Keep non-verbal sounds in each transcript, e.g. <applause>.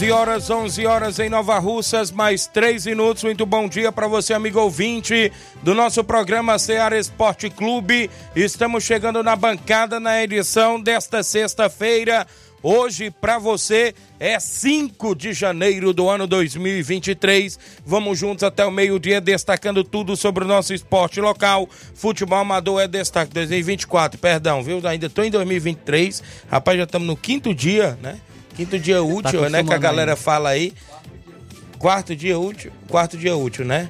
11 horas, 11 horas em Nova Russas, mais 3 minutos. Muito bom dia para você, amigo ouvinte do nosso programa Ceará Esporte Clube. Estamos chegando na bancada na edição desta sexta-feira. Hoje, para você, é 5 de janeiro do ano 2023. Vamos juntos até o meio-dia, destacando tudo sobre o nosso esporte local. Futebol amador é destaque 2024, perdão, viu? Ainda estou em 2023. Rapaz, já estamos no quinto dia, né? Quinto dia tá útil, tá né? Que a galera fala aí. Quarto dia útil, quarto dia útil, né?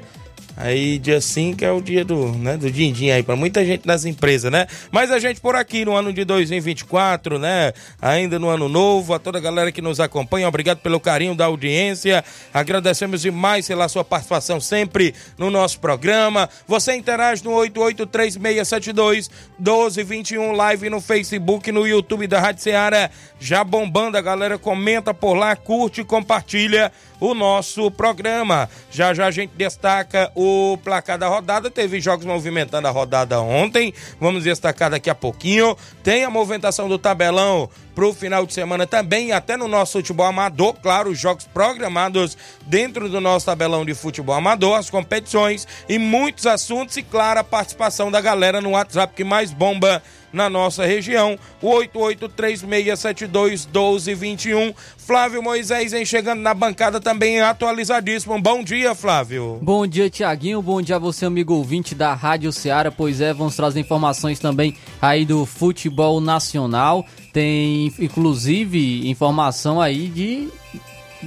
Aí dia 5 é o dia do, né, do din-din aí para muita gente nas empresas, né? Mas a gente por aqui no ano de 2024, né? Ainda no ano novo, a toda a galera que nos acompanha, obrigado pelo carinho da audiência. Agradecemos demais pela sua participação sempre no nosso programa. Você interage no 883672 1221 live no Facebook, no YouTube da Rádio Ceará. Já bombando, a galera comenta por lá, curte compartilha o nosso programa. Já já a gente destaca o placar da rodada. Teve jogos movimentando a rodada ontem. Vamos destacar daqui a pouquinho. Tem a movimentação do tabelão pro final de semana também, até no nosso futebol amador, claro, os jogos programados dentro do nosso tabelão de futebol amador, as competições e muitos assuntos e, claro, a participação da galera no WhatsApp que mais bomba na nossa região, o 8836721221. Flávio Moisés vem chegando na bancada também atualizadíssimo. Bom dia, Flávio. Bom dia, Tiaguinho. Bom dia a você, amigo ouvinte da Rádio Ceará. Pois é, vamos trazer informações também aí do futebol nacional. Tem inclusive informação aí de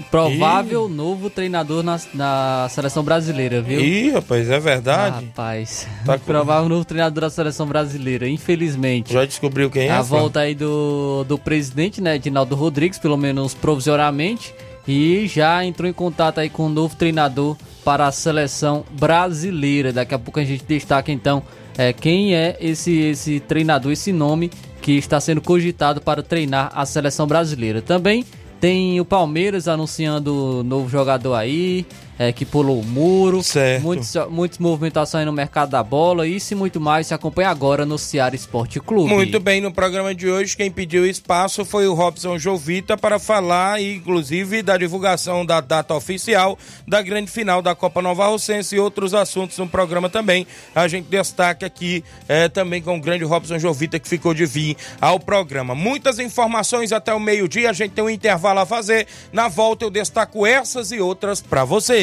Provável Ih. novo treinador na, na seleção brasileira, viu? Ih, rapaz, é verdade? Rapaz, tá com... <laughs> provável novo treinador da seleção brasileira, infelizmente. Já descobriu quem é? A volta aí do, do presidente, né, Edinaldo Rodrigues, pelo menos provisoriamente, e já entrou em contato aí com o novo treinador para a seleção brasileira. Daqui a pouco a gente destaca então é, quem é esse, esse treinador, esse nome que está sendo cogitado para treinar a seleção brasileira. Também tem o Palmeiras anunciando novo jogador aí é, que pulou o muro. Certo. Muitos, muitas movimentações no mercado da bola. Isso e muito mais se acompanha agora no Ceará Esporte Clube. Muito bem, no programa de hoje, quem pediu espaço foi o Robson Jovita para falar, inclusive, da divulgação da data oficial da grande final da Copa Nova Rocense e outros assuntos no programa também. A gente destaca aqui é, também com o grande Robson Jovita que ficou de vir ao programa. Muitas informações até o meio-dia, a gente tem um intervalo a fazer. Na volta eu destaco essas e outras para você.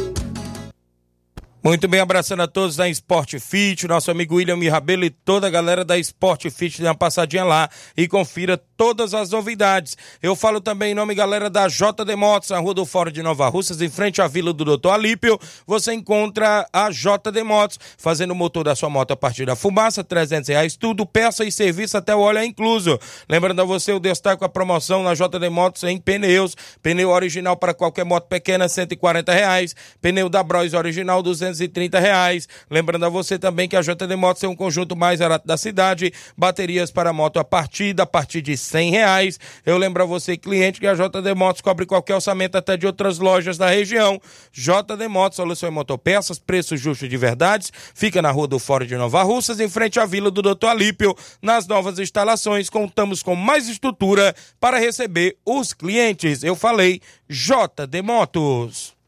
Muito bem, abraçando a todos da Sport Fit, nosso amigo William Mirabelo e toda a galera da Sport Fit, dê uma passadinha lá e confira todas as novidades. Eu falo também em nome, galera, da JD Motos, na Rua do Fórum de Nova Russas, em frente à Vila do Doutor Alípio, você encontra a JD Motos, fazendo o motor da sua moto a partir da fumaça, 300 reais tudo, peça e serviço até o óleo é incluso. Lembrando a você, o destaque a promoção na JD Motos em pneus, pneu original para qualquer moto pequena, 140 reais, pneu da Bros original, 200 230 reais. Lembrando a você também que a JD Motos tem um conjunto mais barato da cidade, baterias para moto a partir, a partir de 100 reais. Eu lembro a você, cliente, que a JD Motos cobre qualquer orçamento até de outras lojas da região. JD Motos, solução em motopeças, preço justo de verdades. Fica na Rua do Fórum de Nova Russas, em frente à Vila do Doutor Alípio. Nas novas instalações, contamos com mais estrutura para receber os clientes. Eu falei JD Motos.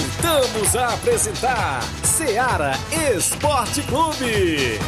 Voltamos a apresentar Seara Esporte Clube.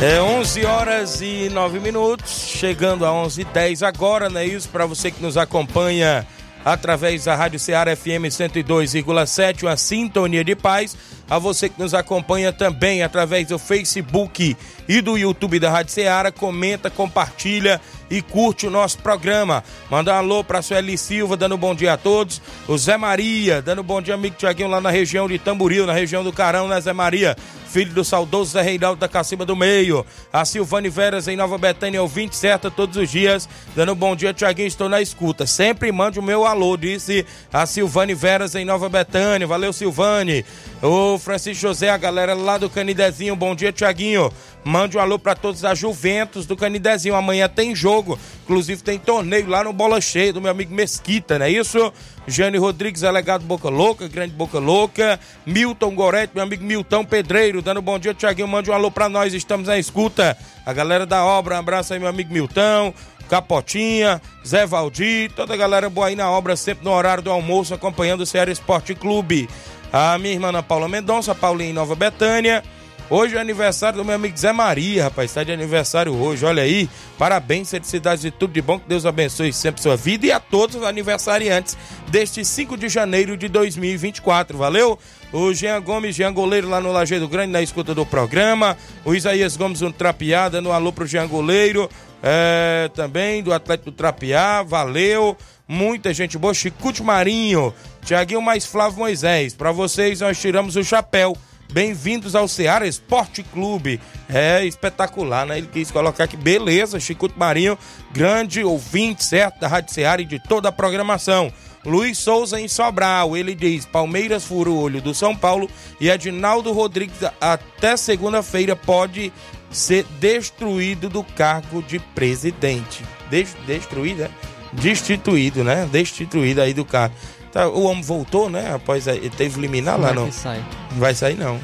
É 11 horas e 9 minutos, chegando a 11 h 10 agora, né? Isso para você que nos acompanha através da Rádio Ceará FM 102,7, uma sintonia de paz. A você que nos acompanha também através do Facebook e do YouTube da Rádio Ceará, comenta, compartilha e curte o nosso programa. Manda um alô para a Sueli Silva, dando um bom dia a todos. O Zé Maria, dando um bom dia, amigo Tiaguinho, lá na região de Tamboril, na região do Carão, né, Zé Maria? Filho do saudoso Zé Reinaldo da Cacimba do Meio. A Silvane Veras em Nova Betânia, ouvinte certa todos os dias. Dando um bom dia, Tiaguinho, estou na escuta. Sempre mande o meu alô, disse a Silvane Veras em Nova Betânia. Valeu, Silvane. O Francisco José, a galera lá do Canidezinho. Bom dia, Tiaguinho. Mande um alô para todos da Juventus do Canidezinho. Amanhã tem jogo. Inclusive tem torneio lá no Bola Cheia do meu amigo Mesquita, não é isso? Jânio Rodrigues, delegado Boca Louca, grande Boca Louca. Milton Gorete, meu amigo Milton Pedreiro, dando bom dia, Tiaguinho. Mande um alô pra nós, estamos na escuta. A galera da obra, um abraço aí, meu amigo Milton. Capotinha, Zé Valdir, toda a galera boa aí na obra, sempre no horário do almoço, acompanhando o Ceará Esporte Clube. A minha irmã Ana Paula Mendonça, Paulinha em Nova Betânia. Hoje é aniversário do meu amigo Zé Maria, rapaz. Está de aniversário hoje, olha aí. Parabéns, felicidades e tudo de bom. Que Deus abençoe sempre sua vida e a todos os aniversariantes deste 5 de janeiro de 2024. Valeu? O Jean Gomes, Jean Goleiro lá no Lajeiro Grande, na escuta do programa. O Isaías Gomes, um trapeada, no alô pro Jean Goleiro. É, também do Atlético Trapiá, valeu. Muita gente boa. Chicute Marinho, Tiaguinho mais Flávio Moisés. Para vocês, nós tiramos o chapéu. Bem-vindos ao Ceará Esporte Clube. É espetacular, né? Ele quis colocar aqui, beleza, Chicuto Marinho, grande ouvinte, certo, da Rádio Ceará e de toda a programação. Luiz Souza em Sobral, ele diz: Palmeiras fura o olho do São Paulo e Edinaldo Rodrigues até segunda-feira pode ser destruído do cargo de presidente. Des destruído, né? Destituído, né? Destituído aí do cargo. Tá, o homem voltou, né? Após teve liminar lá, é não. sai? Não vai sair, não.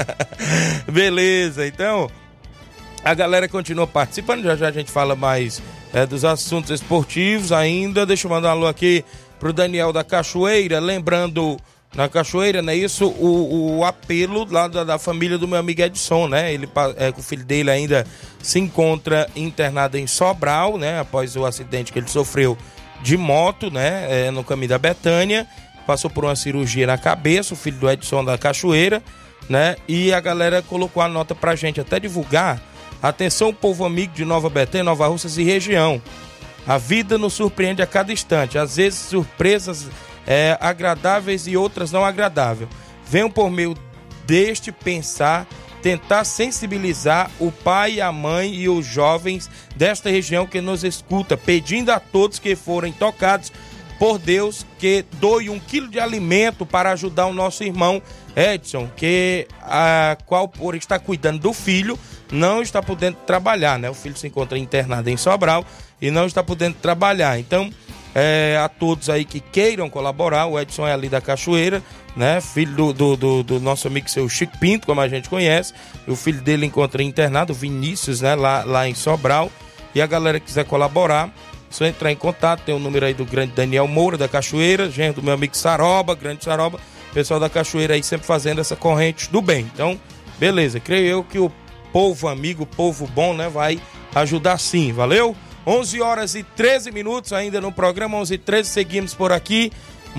<laughs> Beleza, então. A galera continua participando. Já já a gente fala mais é, dos assuntos esportivos ainda. Deixa eu mandar um alô aqui pro Daniel da Cachoeira. Lembrando na Cachoeira, né? Isso, o, o apelo lá da, da, família do meu amigo Edson, né? Ele, é, o filho dele ainda se encontra internado em Sobral, né? Após o acidente que ele sofreu de moto, né? É, no caminho da Betânia. Passou por uma cirurgia na cabeça, o filho do Edson da Cachoeira, né? E a galera colocou a nota pra gente até divulgar. Atenção, povo amigo de Nova Betânia, Nova Russas e região. A vida nos surpreende a cada instante. Às vezes, surpresas é, agradáveis e outras não agradáveis. Venham por meio deste pensar, tentar sensibilizar o pai, a mãe e os jovens desta região que nos escuta, pedindo a todos que forem tocados por Deus que doe um quilo de alimento para ajudar o nosso irmão Edson, que a qual por estar cuidando do filho não está podendo trabalhar, né? O filho se encontra internado em Sobral e não está podendo trabalhar. Então é, a todos aí que queiram colaborar. O Edson é ali da Cachoeira, né? Filho do, do, do, do nosso amigo seu Chico Pinto, como a gente conhece. O filho dele encontra internado, Vinícius, né? Lá, lá em Sobral. E a galera que quiser colaborar, só entrar em contato. Tem o número aí do grande Daniel Moura, da Cachoeira, gente do meu amigo Saroba, grande Saroba. Pessoal da Cachoeira aí sempre fazendo essa corrente do bem. Então, beleza. Creio eu que o povo amigo, povo bom, né? Vai ajudar sim. Valeu? 11 horas e 13 minutos ainda no programa 11 e 13 seguimos por aqui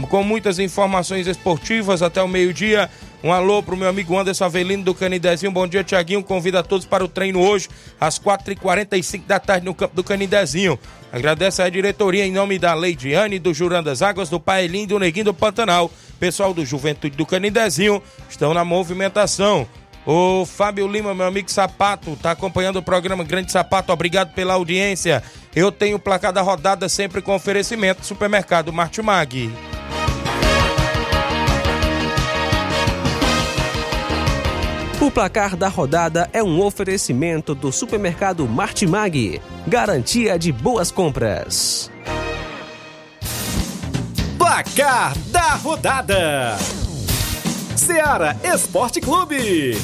com muitas informações esportivas até o meio-dia. Um alô pro meu amigo Anderson Avelino do Canidezinho. Bom dia, Tiaguinho. Convido a todos para o treino hoje, às 4h45 da tarde, no campo do Canidezinho. Agradeço a diretoria em nome da Leidiane, do Jurando das Águas, do Paelim, do Neguinho do Pantanal. Pessoal do Juventude do Canidezinho estão na movimentação. O Fábio Lima, meu amigo Sapato, tá acompanhando o programa Grande Sapato. Obrigado pela audiência. Eu tenho o placar da rodada sempre com oferecimento Supermercado Martimag. O placar da rodada é um oferecimento do Supermercado Martimag. Garantia de boas compras. Placar da rodada. Seara Esporte Clube.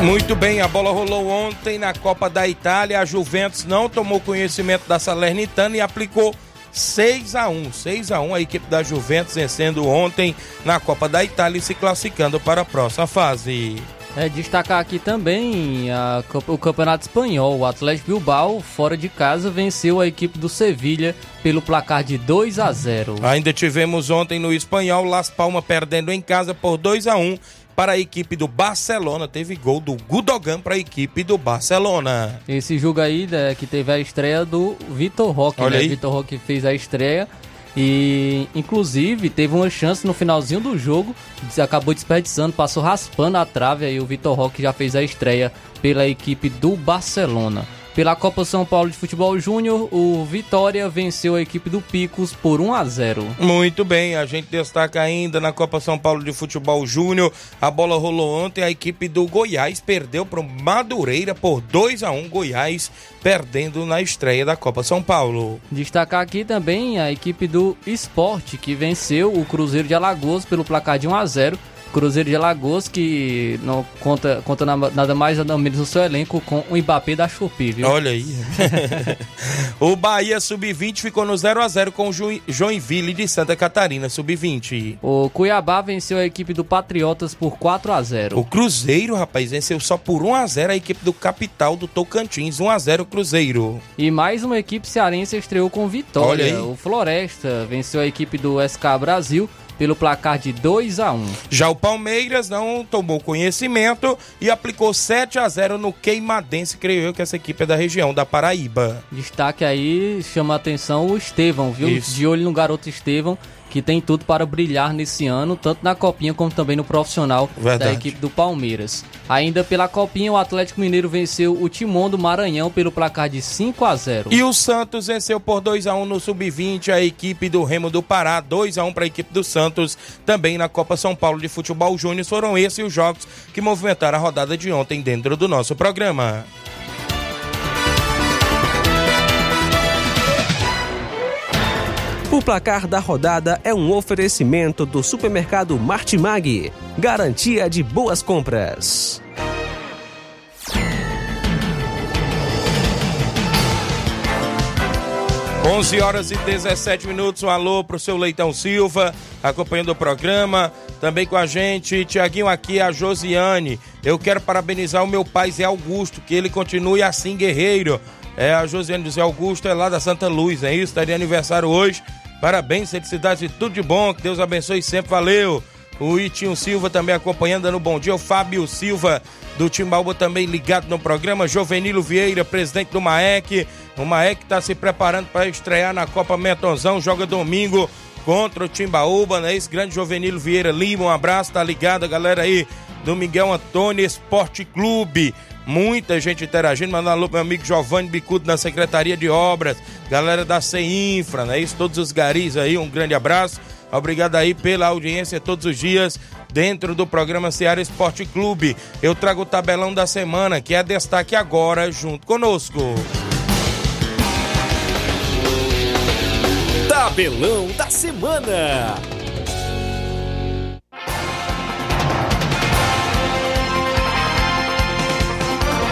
Muito bem, a bola rolou ontem na Copa da Itália. A Juventus não tomou conhecimento da Salernitana e aplicou 6 a 1 6 a 1 a equipe da Juventus vencendo ontem na Copa da Itália e se classificando para a próxima fase. É, destacar aqui também a, o Campeonato Espanhol. O Atlético Bilbao, fora de casa, venceu a equipe do Sevilha pelo placar de 2 a 0. Ainda tivemos ontem no Espanhol Las Palmas perdendo em casa por 2 a 1 para a equipe do Barcelona. Teve gol do Gudogan para a equipe do Barcelona. Esse jogo aí né, que teve a estreia do Vitor Roque, Olha né? Vitor Roque fez a estreia e inclusive teve uma chance no finalzinho do jogo, acabou desperdiçando, passou raspando a trave aí o Vitor Roque já fez a estreia pela equipe do Barcelona. Pela Copa São Paulo de Futebol Júnior, o Vitória venceu a equipe do Picos por 1 a 0. Muito bem, a gente destaca ainda na Copa São Paulo de Futebol Júnior. A bola rolou ontem, a equipe do Goiás perdeu para o Madureira por 2 a 1. Goiás perdendo na estreia da Copa São Paulo. Destacar aqui também a equipe do Esporte, que venceu o Cruzeiro de Alagoas pelo placar de 1 a 0 Cruzeiro de Alagoas, que não conta, conta nada mais nada menos no seu elenco com o Mbappé da Chupi, viu? Olha aí. <laughs> o Bahia Sub-20 ficou no 0 a 0 com o Joinville de Santa Catarina, Sub-20. O Cuiabá venceu a equipe do Patriotas por 4 a 0 O Cruzeiro, rapaz, venceu só por 1 a 0 a equipe do Capital do Tocantins, 1 a 0 Cruzeiro. E mais uma equipe cearense estreou com vitória. O Floresta venceu a equipe do SK Brasil pelo placar de 2 a 1. Já o Palmeiras não tomou conhecimento e aplicou 7 a 0 no Queimadense, creio eu que essa equipe é da região da Paraíba. Destaque aí, chama a atenção o Estevão, viu? Isso. De olho no garoto Estevão, que tem tudo para brilhar nesse ano, tanto na Copinha como também no profissional Verdade. da equipe do Palmeiras. Ainda pela Copinha, o Atlético Mineiro venceu o Timão do Maranhão pelo placar de 5 a 0. E o Santos venceu por 2 a 1 no Sub-20 a equipe do Remo do Pará, 2 a 1 para a equipe do Santos, também na Copa São Paulo de Futebol Júnior. Foram esses os jogos que movimentaram a rodada de ontem dentro do nosso programa. O placar da rodada é um oferecimento do supermercado Martimag. Garantia de boas compras. 11 horas e 17 minutos. Um alô pro seu Leitão Silva, acompanhando o programa. Também com a gente, Tiaguinho aqui, a Josiane. Eu quero parabenizar o meu pai Zé Augusto, que ele continue assim, guerreiro. É, a Josiane do Zé Augusto é lá da Santa Luz, é isso? Estaria aniversário hoje. Parabéns, felicidade, tudo de bom. Que Deus abençoe sempre, valeu. O Itinho Silva também acompanhando, dando bom dia. O Fábio Silva do Timbaúba também ligado no programa. Jovenilo Vieira, presidente do MAEC. O MAEC está se preparando para estrear na Copa Metonzão. Joga domingo contra o Timbaúba, né? Esse grande Jovenilo Vieira Lima, um abraço, tá ligado, galera aí do Miguel Antônio Esporte Clube. Muita gente interagindo, mandando alô pro meu amigo Giovanni Bicudo na Secretaria de Obras, galera da CEINFRA, né? Isso, todos os garis aí, um grande abraço. Obrigado aí pela audiência todos os dias dentro do programa Seara Esporte Clube. Eu trago o tabelão da semana, que é destaque agora, junto conosco. Tabelão da semana.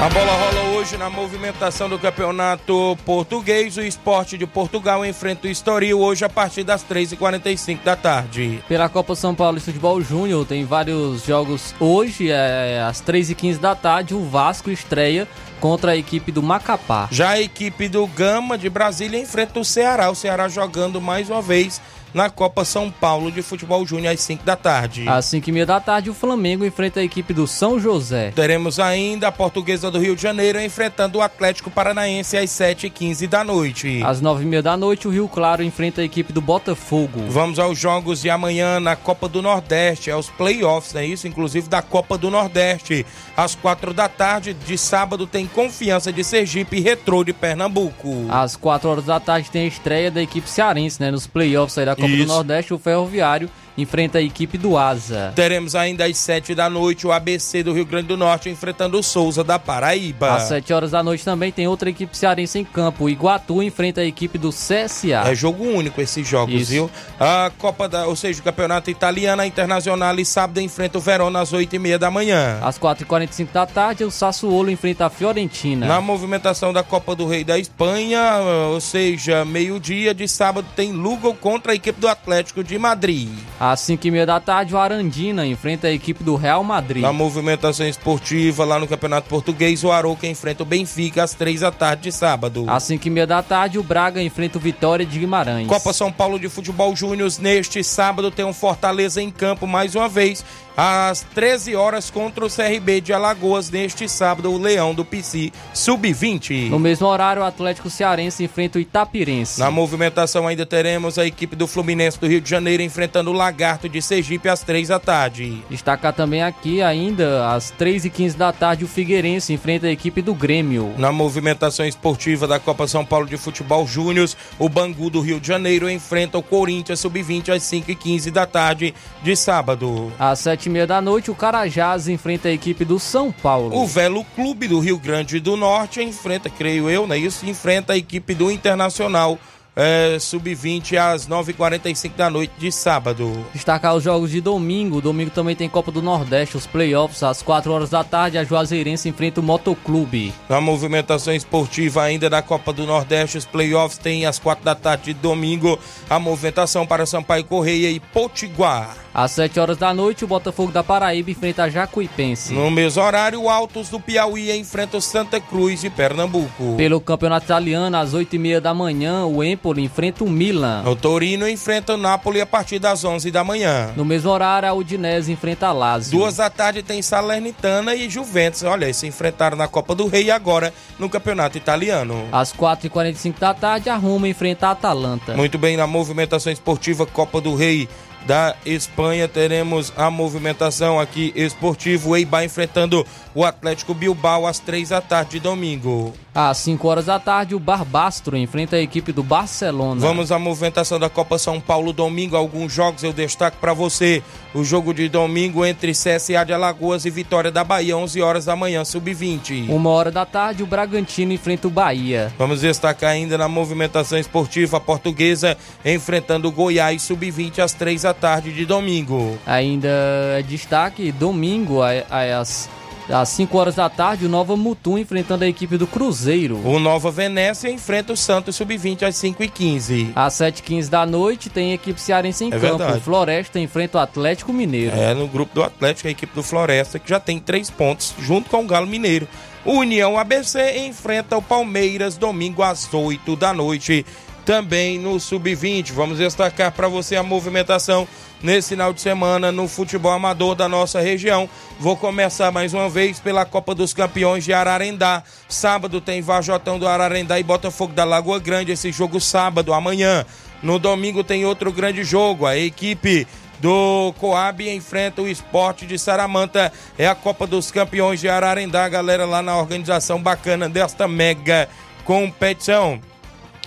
A bola rola hoje na movimentação do campeonato português. O esporte de Portugal enfrenta o Estoril hoje a partir das 3h45 da tarde. Pela Copa São Paulo de Futebol Júnior, tem vários jogos hoje, é, às 3h15 da tarde. O Vasco estreia contra a equipe do Macapá. Já a equipe do Gama de Brasília enfrenta o Ceará. O Ceará jogando mais uma vez na Copa São Paulo de Futebol Júnior às 5 da tarde. Às 5 e meia da tarde, o Flamengo enfrenta a equipe do São José. Teremos ainda a Portuguesa do Rio de Janeiro enfrentando o Atlético Paranaense às 7h15 da noite. Às 9 e meia da noite, o Rio Claro enfrenta a equipe do Botafogo. Vamos aos jogos de amanhã na Copa do Nordeste, aos playoffs, é isso? Inclusive da Copa do Nordeste. Às 4 da tarde de sábado tem Confiança de Sergipe e Retrô de Pernambuco. Às 4 horas da tarde tem a estreia da equipe cearense, né? Nos playoffs aí da Copa Isso. do Nordeste, o Ferroviário enfrenta a equipe do Asa. Teremos ainda às 7 da noite o ABC do Rio Grande do Norte enfrentando o Souza da Paraíba. Às 7 horas da noite também tem outra equipe cearense em campo. O Iguatu enfrenta a equipe do CSA. É jogo único esses jogos, Isso. viu? A Copa da, ou seja, o Campeonato Italiano, a Internacional e sábado enfrenta o Verona às 8 e meia da manhã. Às 4h45 da tarde, o Sassuolo enfrenta a Fiorentina. Na movimentação da Copa do Rei da Espanha, ou seja, meio-dia de sábado tem Lugo contra a equipe do Atlético de Madrid. Às 5h30 da tarde, o Arandina enfrenta a equipe do Real Madrid. Na movimentação esportiva, lá no Campeonato Português, o Arouca enfrenta o Benfica às 3 da tarde de sábado. Às 5h30 da tarde, o Braga enfrenta o Vitória de Guimarães. Copa São Paulo de Futebol Júnior neste sábado tem um Fortaleza em campo mais uma vez às 13 horas contra o CRB de Alagoas neste sábado o Leão do PC Sub-20. No mesmo horário, o Atlético Cearense enfrenta o Itapirense. Na movimentação ainda teremos a equipe do Fluminense do Rio de Janeiro enfrentando o Lagarto de Sergipe às 3 da tarde. Destacar também aqui, ainda às 3h15 da tarde, o Figueirense enfrenta a equipe do Grêmio. Na movimentação esportiva da Copa São Paulo de Futebol Júnior, o Bangu do Rio de Janeiro enfrenta o Corinthians Sub-20 às 5h15 da tarde de sábado. Às 7h30 da noite, o Carajás enfrenta a equipe do São Paulo. O Velo Clube do Rio Grande do Norte enfrenta, creio eu, né? Isso enfrenta a equipe do Internacional é, Sub-20 às 9h45 da noite de sábado. Destacar os jogos de domingo. Domingo também tem Copa do Nordeste, os playoffs. Às 4 horas da tarde, a Juazeirense enfrenta o Motoclube. Na movimentação esportiva ainda da Copa do Nordeste, os playoffs tem às 4 da tarde de domingo a movimentação para Sampaio Correia e Potiguar. Às 7 horas da noite, o Botafogo da Paraíba enfrenta a Jacuipense. No mesmo horário, o Altos do Piauí enfrenta o Santa Cruz de Pernambuco. Pelo Campeonato Italiano, às 8h30 da manhã, o Empoli enfrenta o Milan. O Torino enfrenta o Napoli a partir das 11 da manhã. No mesmo horário, a Udinese enfrenta a Lazio. Duas da tarde tem Salernitana e Juventus. Olha, eles se enfrentaram na Copa do Rei e agora no Campeonato Italiano. Às 4h45 da tarde, a Roma enfrenta a Atalanta. Muito bem, na movimentação esportiva Copa do Rei da Espanha teremos a movimentação aqui esportivo Eibar enfrentando o Atlético Bilbao às três da tarde de domingo. Às 5 horas da tarde, o Barbastro enfrenta a equipe do Barcelona. Vamos à movimentação da Copa São Paulo domingo. Alguns jogos eu destaco para você. O jogo de domingo entre CSA de Alagoas e Vitória da Bahia, 11 horas da manhã, sub-20. Uma hora da tarde, o Bragantino enfrenta o Bahia. Vamos destacar ainda na movimentação esportiva a portuguesa enfrentando o Goiás, sub-20 às três da tarde de domingo. Ainda é destaque, domingo, às Às 5 horas da tarde, o Nova Mutum enfrentando a equipe do Cruzeiro. O Nova Venécia enfrenta o Santos Sub-20 às 5h15. Às 7h15 da noite, tem a equipe cearense em É campo. verdade. O Floresta enfrenta o Atlético Mineiro. É, no grupo do Atlético, a equipe do Floresta, que já tem três pontos, junto com o Galo Mineiro. O União ABC enfrenta o Palmeiras domingo às 8 da noite, também no Sub-20. Vamos destacar para você a movimentação nesse final de semana no futebol amador da nossa região. Vou começar mais uma vez pela Copa dos Campeões de Ararendá. Sábado tem Vajotão do Ararendá e Botafogo da Lagoa Grande. Esse jogo sábado, amanhã. No domingo tem outro grande jogo. A equipe do Coab enfrenta o esporte de Saramanta. É a Copa dos Campeões de Ararendá, galera, lá na organização bacana desta mega competição.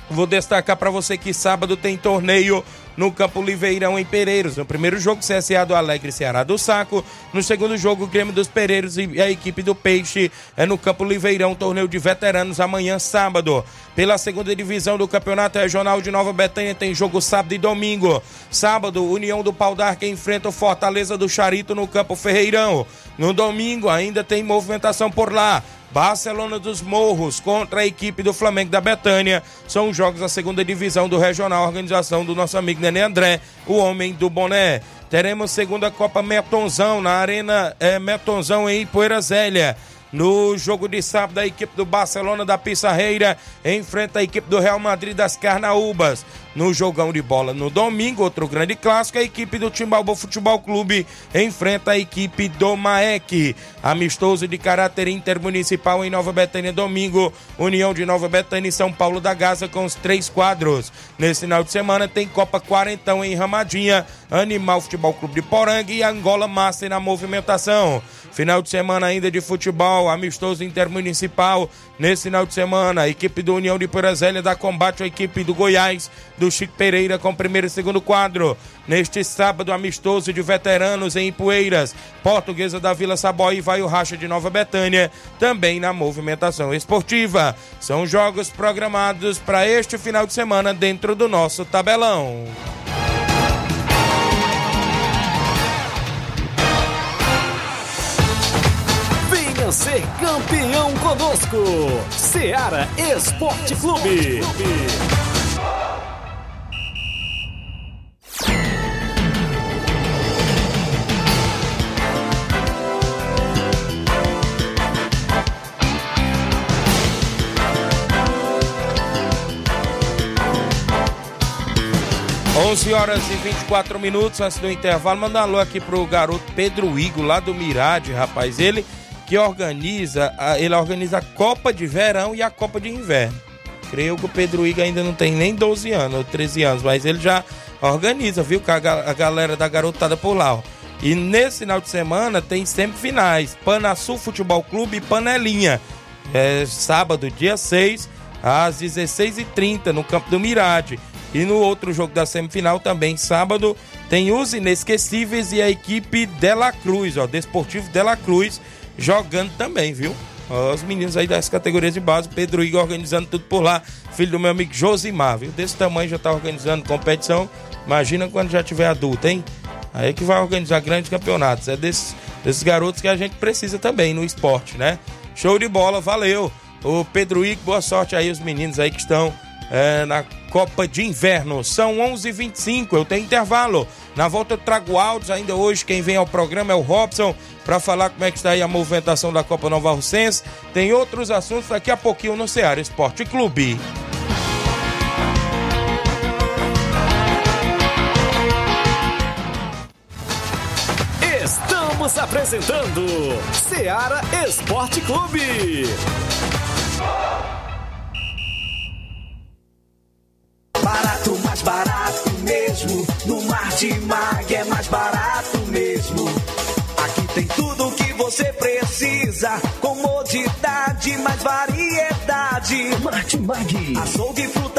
Vou destacar para você que sábado tem torneio no Campo Liveirão em Pereiros. No primeiro jogo, CSA do Alegre Ceará do Saco. No segundo jogo, o Grêmio dos Pereiros e a equipe do Peixe é no Campo Liveirão, torneio de veteranos amanhã, sábado. Pela segunda divisão do Campeonato Regional de Nova Betânia tem jogo sábado e domingo. Sábado, União do Pau d'Arca enfrenta o Fortaleza do Charito no Campo Ferreirão. No domingo, ainda tem movimentação por lá. Barcelona dos Morros contra a equipe do Flamengo da Betânia. São os jogos da segunda divisão do Regional, organização do nosso amigo Nenê André, o homem do boné. Teremos segunda Copa Metonzão na Arena é, Metonzão em Poeira Zélia. No jogo de sábado, a equipe do Barcelona da Pissarreira enfrenta a equipe do Real Madrid das Carnaúbas. No jogão de bola no domingo, outro grande clássico, a equipe do Timbalbo Futebol Clube enfrenta a equipe do Maek. Amistoso de caráter intermunicipal em Nova Betânia, domingo, União de Nova Betânia e São Paulo da Gaza com os três quadros. Nesse final de semana tem Copa Quarentão em Ramadinha, Animal Futebol Clube de Poranga e Angola Master na movimentação. Final de semana ainda de futebol, amistoso intermunicipal. Nesse final de semana, a equipe do União de Purazélia dá combate à equipe do Goiás, do Chico Pereira, com primeiro e segundo quadro. Neste sábado, amistoso de veteranos em Ipueiras, Portuguesa da Vila Saboia e vai o Racha de Nova Betânia, também na movimentação esportiva. São jogos programados para este final de semana dentro do nosso tabelão. Ser campeão conosco. Seara Esporte Clube. Onze horas e 24 minutos antes do intervalo. Manda um alô aqui pro garoto Pedro Igo, lá do Mirade, rapaz. Ele que organiza, a- ele organiza a Copa de Verão e a Copa de Inverno. Creio que o Pedro Igo ainda não tem nem 12 anos, ou 13 anos, mas ele já organiza, viu? Com a, a galera da garotada por lá, ó. E nesse final de semana tem semifinais: Panasul Futebol Clube e Panelinha. É sábado, dia 6, às 16h30, no campo do Mirade. E no outro jogo da semifinal, também sábado, tem os inesquecíveis e a equipe Dela Cruz, ó, Desportivo Dela Cruz, jogando também, viu? Os meninos aí das categorias de base, Pedro Igor organizando tudo por lá, filho do meu amigo Josimar, viu? Desse tamanho já tá organizando competição. Imagina quando já tiver adulto, hein? Aí é que vai organizar grandes campeonatos. É desses, desses garotos que a gente precisa também no esporte, né? Show de bola, valeu. O Pedro Ico, boa sorte aí os meninos aí que estão é, na Copa de Inverno. São 11 h 25 eu tenho intervalo. Na volta eu trago áudios ainda hoje. Quem vem ao programa é o Robson para falar como é que está aí a movimentação da Copa Nova Russense. Tem outros assuntos daqui a pouquinho no Ceará Esporte Clube. Estamos apresentando Seara Esporte Clube. Barato, mais barato mesmo. No Martimag é mais barato mesmo. Aqui tem tudo o que você precisa. Comodidade, mais variedade. Martimag. Açougue,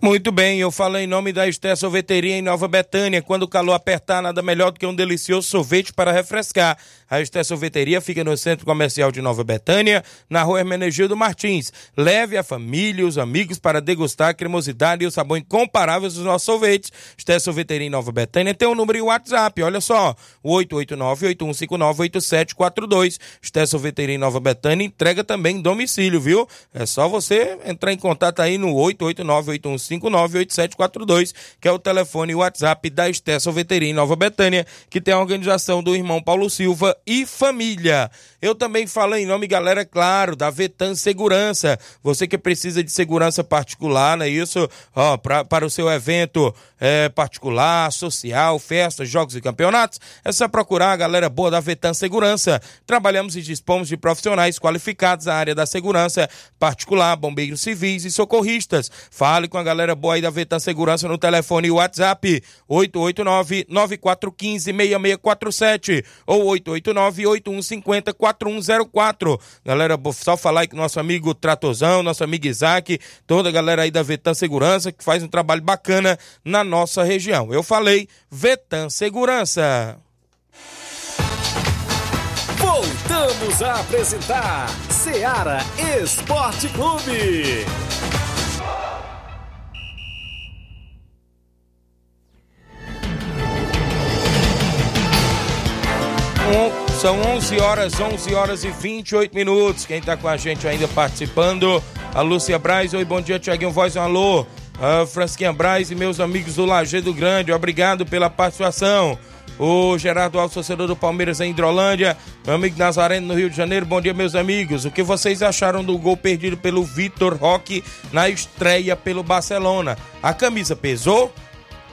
Muito bem, eu falo em nome da Esté Sorveteria em Nova Betânia. Quando o calor apertar, nada melhor do que um delicioso sorvete para refrescar. A Esté Sorveteria fica no Centro Comercial de Nova Betânia, na rua Hermenegildo Martins. Leve a família e os amigos para degustar a cremosidade e o sabor incomparáveis dos nossos sorvetes. Esté Sorveteria em Nova Betânia tem o um número e o WhatsApp, olha só, o 889-8159-8742. Esté Sorveteria em Nova Betânia entrega também em domicílio, viu? É só você entrar em contato aí no 889 8159 598742, que é o telefone e WhatsApp da Esté Sorveteria em Nova Betânia, que tem a organização do irmão Paulo Silva e família. Eu também falo em nome, galera, claro, da Vetan Segurança. Você que precisa de segurança particular, é isso? Ó, pra, para o seu evento é, particular, social, festas, jogos e campeonatos, é só procurar a galera boa da Vetan Segurança. Trabalhamos e dispomos de profissionais qualificados na área da segurança particular, bombeiros civis e socorristas. Fale com a galera boa aí da Vetan Segurança no telefone WhatsApp 889-9415-6647 ou 889-8150-4104. Galera, só falar aí com nosso amigo Tratozão, nosso amigo Isaac, toda a galera aí da Vetan Segurança que faz um trabalho bacana na nossa região. Eu falei Vetan Segurança. Voltamos a apresentar Seara Esporte Clube. São 11 horas, 11 horas e 28 minutos. Quem está com a gente ainda participando, a Lúcia Braz. Oi, bom dia, Tiaguinho Voz, um alô. A Fransquinha Braz e meus amigos do Lajeado Grande, obrigado pela participação. O Gerardo Alves, torcedor do Palmeiras em Hidrolândia. Meu amigo Nazareno no Rio de Janeiro. Bom dia, meus amigos. O que vocês acharam do gol perdido pelo Vitor Roque na estreia pelo Barcelona? A camisa pesou?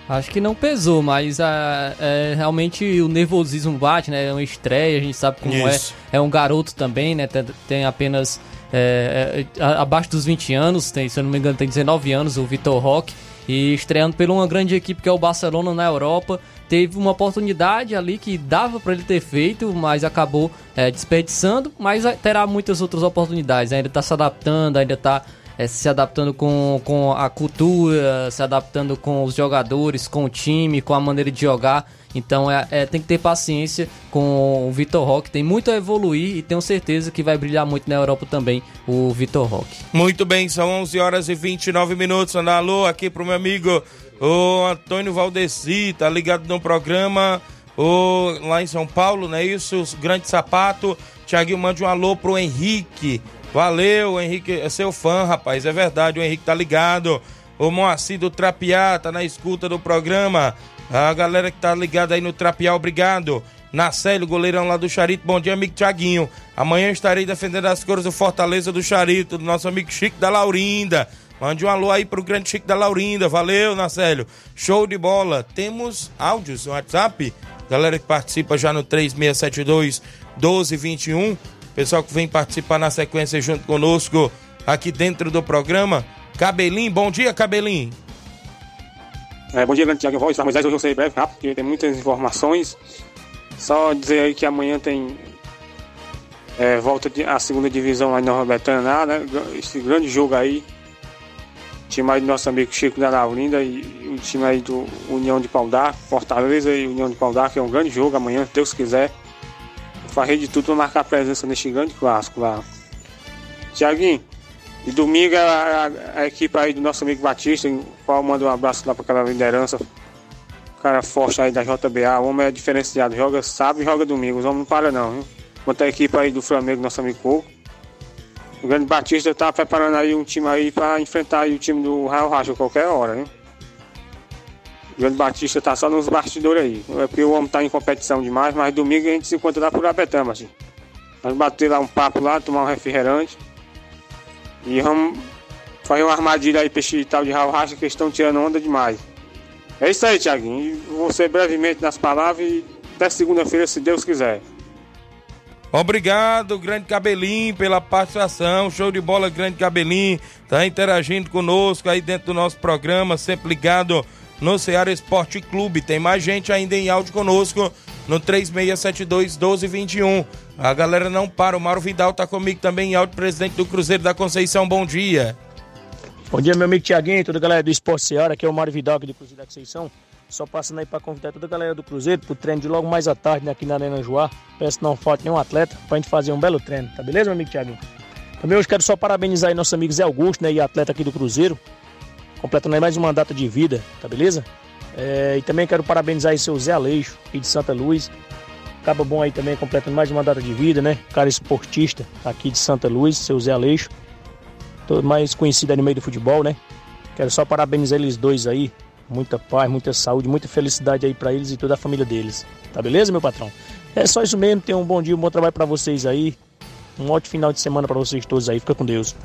Acho que não pesou, mas a, é, realmente o nervosismo bate, né? É uma estreia, a gente sabe como Isso. é. É um garoto também, né? Tem, tem apenas é, é, abaixo dos 20 anos, tem, se eu não me engano, tem 19 anos, o Vitor Roque. E estreando por uma grande equipe que é o Barcelona na Europa. Teve uma oportunidade ali que dava para ele ter feito, mas acabou é, desperdiçando. Mas terá muitas outras oportunidades. Ainda está se adaptando, ainda está é, se adaptando com, com a cultura, se adaptando com os jogadores, com o time, com a maneira de jogar. Então é, é, tem que ter paciência com o Vitor Roque, tem muito a evoluir e tenho certeza que vai brilhar muito na Europa também o Vitor Roque. Muito bem, são 11 horas e 29 minutos. Andar alô aqui pro meu amigo o Antônio Valdeci, tá ligado no programa o, lá em São Paulo, não é isso? Grande sapato. Tiaguinho, mande um alô pro Henrique. Valeu, Henrique, é seu fã, rapaz, é verdade, o Henrique tá ligado. O Moacir do Trapiá tá na escuta do programa. A galera que tá ligada aí no Trapiá, obrigado. Nacélio, goleirão lá do Charito. Bom dia, amigo Tiaguinho. Amanhã estarei defendendo as cores do Fortaleza do Charito, do nosso amigo Chico da Laurinda. Mande um alô aí pro grande Chico da Laurinda. Valeu, Nacélio. Show de bola. Temos áudios no WhatsApp. Galera que participa já no 3672 1221. Pessoal que vem participar na sequência junto conosco aqui dentro do programa. Cabelinho, bom dia, Cabelinho. É, bom dia, grande Tiago Voz. Moisés, hoje eu sei breve, rápido, porque tem muitas informações. Só dizer aí que amanhã tem é, volta de, a segunda divisão lá em Nova Betânia, né? Esse grande jogo aí. Time aí do nosso amigo Chico da Laurinda e o time aí do União de Pau Fortaleza e União de Pau que é um grande jogo amanhã, se Deus quiser. Farei de tudo para marcar presença neste grande clássico lá. Tiaguinho, e domingo a, a, a, equipe aí do nosso amigo Batista, qual manda um abraço lá para aquela liderança. Cara forte aí da JBA, o homem é diferenciado, joga sábado e joga domingo, os homens não param não, viu? Quanto a equipe aí do Flamengo, nosso amigo Coco. O grande Batista tá preparando aí um time aí para enfrentar aí o time do Raio Racha qualquer hora, viu? O grande Batista tá só nos bastidores aí. É porque o homem tá em competição demais, mas domingo a gente se encontra lá por Abetama, assim. Vamos bater lá um papo lá, tomar um refrigerante. E vamos fazer uma armadilha aí pra esse tal de Raul Racha que estão tirando onda demais. É isso aí, Tiaguinho. Você brevemente nas palavras e até segunda-feira, se Deus quiser. Obrigado, Grande Cabelinho, pela participação. Show de bola, Grande Cabelinho. Tá interagindo conosco aí dentro do nosso programa, sempre ligado no Ceará Esporte Clube. Tem mais gente ainda em áudio conosco no 3672 1221. A galera não para. O Mauro Vidal tá comigo também em áudio, presidente do Cruzeiro da Conceição. Bom dia. Bom dia, meu amigo Tiaguinho, toda a galera do Esporte Ceará, aqui é o Mário Vidal aqui do Cruzeiro da Conceição. Só passando aí para convidar toda a galera do Cruzeiro pro treino de logo mais à tarde né, aqui na Arena Joá. Peço não falte nenhum atleta pra gente fazer um belo treino, tá beleza, meu amigo Tiaguinho? Também hoje quero só parabenizar aí nosso amigo Zé Augusto, né, e atleta aqui do Cruzeiro, completando mais uma data de vida, tá beleza? É, e também quero parabenizar aí seu Zé Aleixo, aqui de Santa Luz. Acaba bom aí também, completando mais uma data de vida, né? Cara esportista aqui de Santa Luz, seu Zé Aleixo. Todo mais conhecido aí no meio do futebol, né? Quero só parabenizar eles dois aí. Muita paz, muita saúde, muita felicidade aí para eles e toda a família deles. Tá beleza, meu patrão? É só isso mesmo. Tenham um bom dia, um bom trabalho para vocês aí. Um ótimo final de semana para vocês todos aí. Fica com Deus.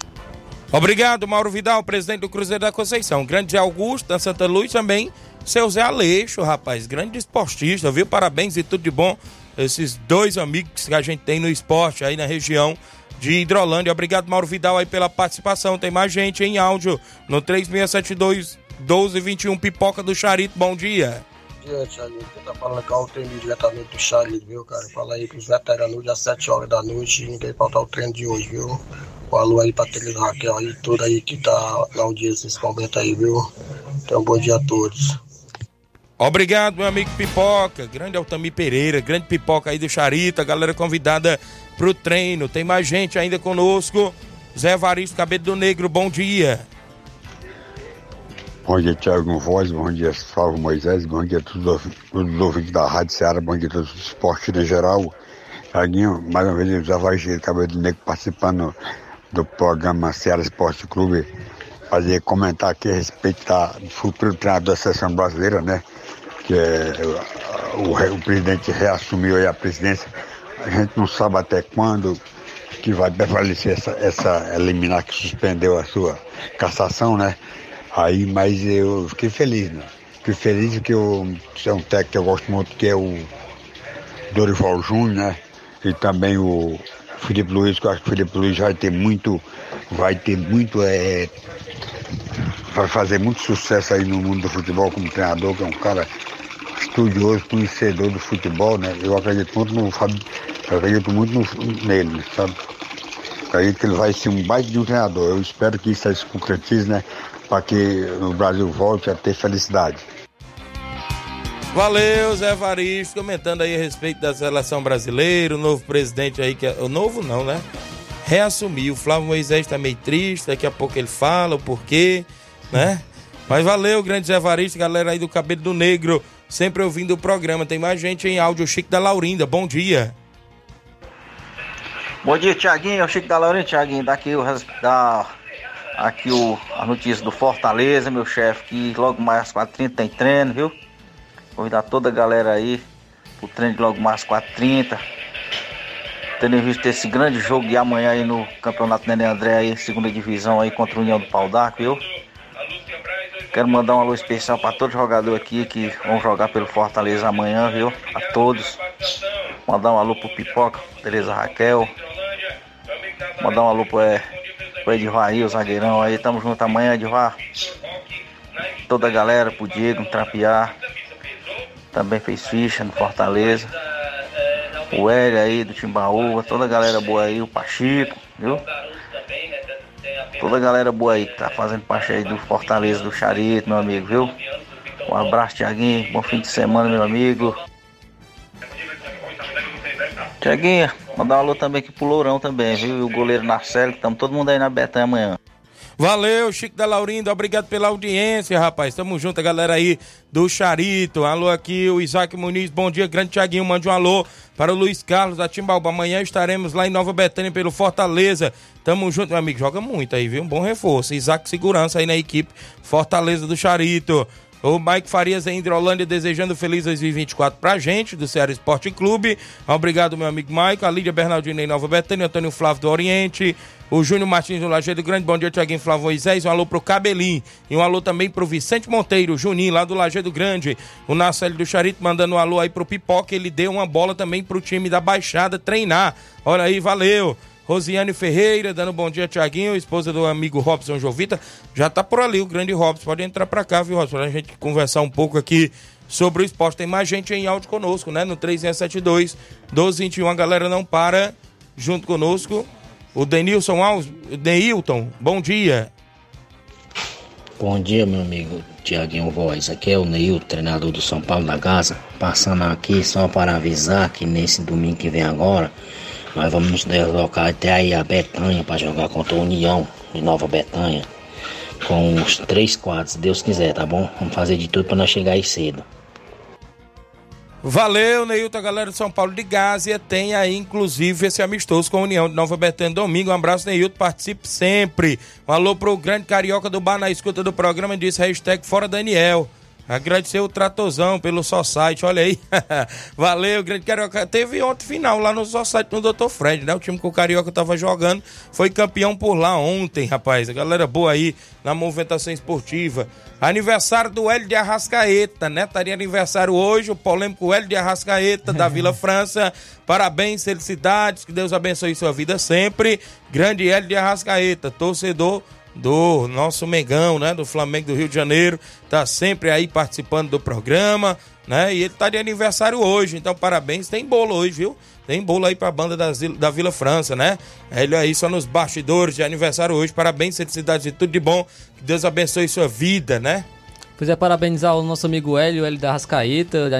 Obrigado, Mauro Vidal, presidente do Cruzeiro da Conceição. Grande Augusto, da Santa Luz também. Seu Zé Aleixo, rapaz, grande esportista, viu? Parabéns e tudo de bom. Esses dois amigos que a gente tem no esporte aí na região de Hidrolândia. Obrigado, Mauro Vidal, aí pela participação. Tem mais gente em áudio no 3672 1221 Pipoca do Charito. Bom dia. Bom dia, Thiago. Quem tá falando aqui é o treino diretamente do Charito, viu, cara? Fala aí pros veteranos às 7 horas da noite. Ninguém faltar o treino de hoje, viu? Um alô aí pra Teresa Raquel aí, tudo aí que tá na audiência nesse momento aí, viu? Então, bom dia a todos. Obrigado, meu amigo Pipoca. Grande Altamir Pereira, grande Pipoca aí do Charita, galera convidada pro treino. Tem mais gente ainda conosco. Zé Varisto Cabelo do Negro, bom dia. Bom dia, Tiago Voz, bom dia, Salvo Moisés, bom dia a todos os ouvintes da Rádio Ceará, bom dia a todos os esportes em geral. Tiaguinho, mais uma vez, o Zé Varisto Cabelo do Negro participando do programa Ceará Esporte Clube. Fazer comentar aqui a respeito da, futuro treinador da seleção brasileira, né? que é, o, o, presidente reassumiu aí a presidência. A gente não sabe até quando que vai prevalecer essa, essa eliminar que suspendeu a sua cassação, né? Aí, mas eu fiquei feliz, né? Fiquei feliz que eu, é um técnico que eu gosto muito, que é o Dorival Júnior, né? E também o Felipe Luiz, que eu acho que o Felipe Luiz vai ter muito, vai ter muito, é, vai fazer muito sucesso aí no mundo do futebol como treinador, que é um cara estudioso, conhecedor do futebol, né? Eu acredito muito no Fábio, acredito muito no, nele, sabe? Acredito que ele vai ser um baita de um treinador. Eu espero que isso se concretize, né? Para que o Brasil volte a ter felicidade. Valeu, Zé Varisto, comentando aí a respeito da seleção brasileira, o novo presidente aí, que é, o novo não, né? Reassumiu. O Flávio Moisés tá meio triste, daqui a pouco ele fala o porquê, né? Mas valeu, grande Zé Varisto, galera aí do Cabelo do Negro, sempre ouvindo o programa. Tem mais gente em áudio, Chico da Laurinda, bom dia. Bom dia, Tiaguinho, Chico da Laurinda, Tiaguinho, daqui o da aqui o, a notícia do Fortaleza, meu chefe, que logo mais às 4h30 tem treino, viu? Convidar toda a galera aí pro treino de logo mais às 4h30. Tendo em vista esse grande jogo de amanhã aí no Campeonato Nenê André aí, segunda divisão aí contra o União do Pau d'Arco, viu? Quero mandar um alô especial para todos os jogadores aqui que vão jogar pelo Fortaleza amanhã, viu? A todos. Mandar um alô pro Pipoca, Tereza Raquel. Mandar um alô pro, é, pro Edvar o zagueirão aí. Tamo junto amanhã, Edvar. Toda a galera, pro Diego, no Trapiar. Também fez ficha no Fortaleza. O Hélio aí do Timbaúba, toda a galera boa aí, o Pachico, viu? Toda a galera boa aí que tá fazendo parte aí do Fortaleza do Charito, meu amigo, viu? Um abraço, Tiaguinho. Bom fim de semana, meu amigo. Tiaguinho, mandar um alô também aqui pro Lourão também, viu? E o goleiro Marcelo, que estamos todo mundo aí na Betanha amanhã. Valeu, Chico da Laurinda, obrigado pela audiência, rapaz. Tamo junto, a galera aí do Charito. Alô aqui, o Isaac Muniz, bom dia, grande Tiaguinho. Mande um alô para o Luiz Carlos da Timbalba. Amanhã estaremos lá em Nova Betânia pelo Fortaleza. Tamo junto, meu amigo. Joga muito aí, viu? Um bom reforço. Isaac Segurança aí na equipe Fortaleza do Charito. O Mike Farias em Hidrolândia desejando feliz 2024 pra gente, do Ceará Esporte Clube. Obrigado, meu amigo Mike. A Lídia Bernardino em Nova Betânia, Antônio Flávio do Oriente. O Júnior Martins do Lajeado Grande. Bom dia, Tiaguinho Flávio Moisés. Um alô pro Cabelim. E um alô também pro Vicente Monteiro, Juninho, lá do Lajeado Grande. O Narcélio do Charito mandando um alô aí pro Pipoca. Ele deu uma bola também pro time da Baixada treinar. Olha aí, valeu. Rosiane Ferreira, dando bom dia, Tiaguinho, esposa do amigo Robson Jovita. Já tá por ali, o grande Robson. Pode entrar pra cá, viu, Robson? Pra gente conversar um pouco aqui sobre o esporte. Tem mais gente em áudio conosco, né? No 3672 1221. A galera não para junto conosco. O Denilson Alves, Deilton, bom dia. Bom dia, meu amigo Tiaguinho Voz. Aqui é o Neil, treinador do São Paulo da Gaza. Passando aqui só para avisar que nesse domingo que vem agora, nós vamos nos deslocar até aí a Betanha para jogar contra a União de Nova Betanha. Com os três quadros, se Deus quiser, tá bom? Vamos fazer de tudo para nós chegar aí cedo. Valeu, Neilton, galera de São Paulo de Gásia. Tem aí, inclusive, esse amistoso com a União de Nova Betânia domingo. Um abraço, Neilton, participe sempre. Um alô pro grande carioca do bar na escuta do programa, disse hashtag Fora Daniel. Agradecer o Tratozão pelo só site, olha aí. <laughs> Valeu, grande Carioca. Teve ontem final lá no só site no Dr. Fred, né? O time que o Carioca tava jogando foi campeão por lá ontem, rapaz. A galera boa aí na movimentação esportiva. Aniversário do Hélio de Arrascaeta, né? Estaria aniversário hoje, o polêmico Hélio de Arrascaeta da Vila <laughs> França. Parabéns, felicidades, que Deus abençoe sua vida sempre. Grande Hélio de Arrascaeta, torcedor do nosso Megão, né? Do Flamengo do Rio de Janeiro. Tá sempre aí participando do programa, né? E ele tá de aniversário hoje, então parabéns. Tem bolo hoje, viu? Tem bolo aí pra banda da, da Vila França, né? Ele aí só nos bastidores de aniversário hoje. Parabéns, felicidades tudo de bom. Que Deus abençoe sua vida, né? Pois é, parabenizar o nosso amigo Hélio, Hélio da Rascaeta,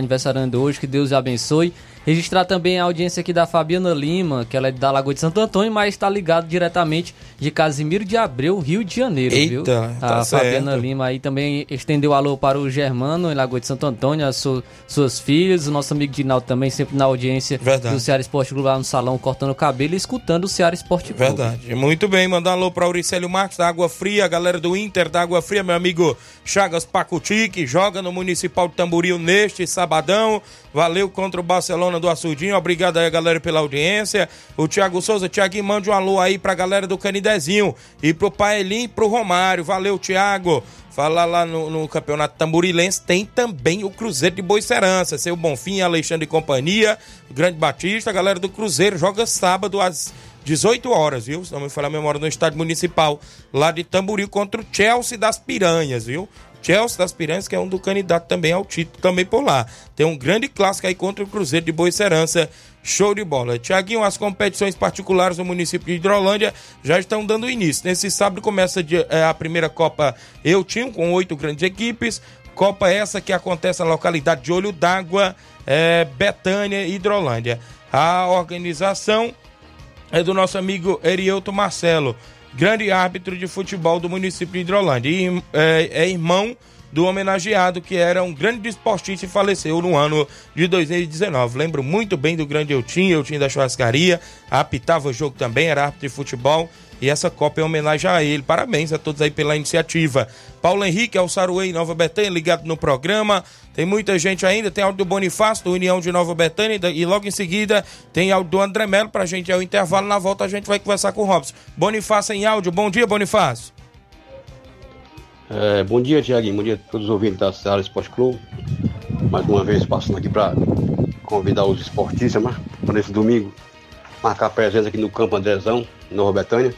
de hoje, que Deus abençoe. Registrar também a audiência aqui da Fabiana Lima, que ela é da Lagoa de Santo Antônio, mas está ligado diretamente de Casimiro de Abreu, Rio de Janeiro, Eita, viu? tá a certo. Fabiana Lima aí também estendeu alô para o Germano, em Lagoa de Santo Antônio, as su- suas filhas, o nosso amigo Dinaldo também, sempre na audiência Verdade. do Ceará Esporte Clube lá no salão, cortando o cabelo e escutando o Ceará Esporte Clube. Verdade. Muito bem, mandar alô para Auricélio Marques da Água Fria, a galera do Inter da Água Fria, meu amigo Chagas Pacuti, que joga no Municipal de Tamboril neste sabadão. Valeu contra o Barcelona do Açudinho. Obrigado aí, galera, pela audiência. O Thiago Souza, Thiaguinho, mande um alô aí pra galera do Canidezinho e pro Paelim e pro Romário. Valeu, Thiago. Falar lá no, no Campeonato Tamborilense tem também o Cruzeiro de Boicerança. Seu Bonfim, Alexandre e companhia, Grande Batista, a galera do Cruzeiro joga sábado às 18 horas, viu? Se não me falar a memória, no estádio municipal lá de Tamboril contra o Chelsea das Piranhas, viu? Chelsea das Piranhas, que é um do candidato também ao título, também por lá. Tem um grande clássico aí contra o Cruzeiro de Boicerança. Show de bola. Tiaguinho, as competições particulares do município de Hidrolândia já estão dando início. Nesse sábado começa eh, a primeira Copa Eu Tinha, com oito grandes equipes. Copa essa que acontece na localidade de Olho d'Água, eh, Betânia e Hidrolândia. A organização é do nosso amigo Erielto Marcelo, grande árbitro de futebol do município de Hidrolândia. E é, é irmão do homenageado, que era um grande desportista e faleceu no ano de 2019. Lembro muito bem do grande Eutinho, Eutinho da churrascaria, apitava o jogo também, era árbitro de futebol. E essa Copa é homenagem a ele. Parabéns a todos aí pela iniciativa. Paulo Henrique, Saruei Nova Betânia, ligado no programa. Tem muita gente ainda. Tem áudio do Bonifácio, do União de Nova Betânia. E logo em seguida tem áudio do André Melo pra gente. É o intervalo. Na volta a gente vai conversar com o Robson. Bonifácio em áudio. Bom dia, Bonifácio. É, bom dia, Tiaguinho. Bom dia a todos os ouvintes da Seara Esporte Clube. Mais uma vez passando aqui para convidar os esportistas né, para esse domingo marcar presença aqui no Campo Andrezão, Nova Betânia,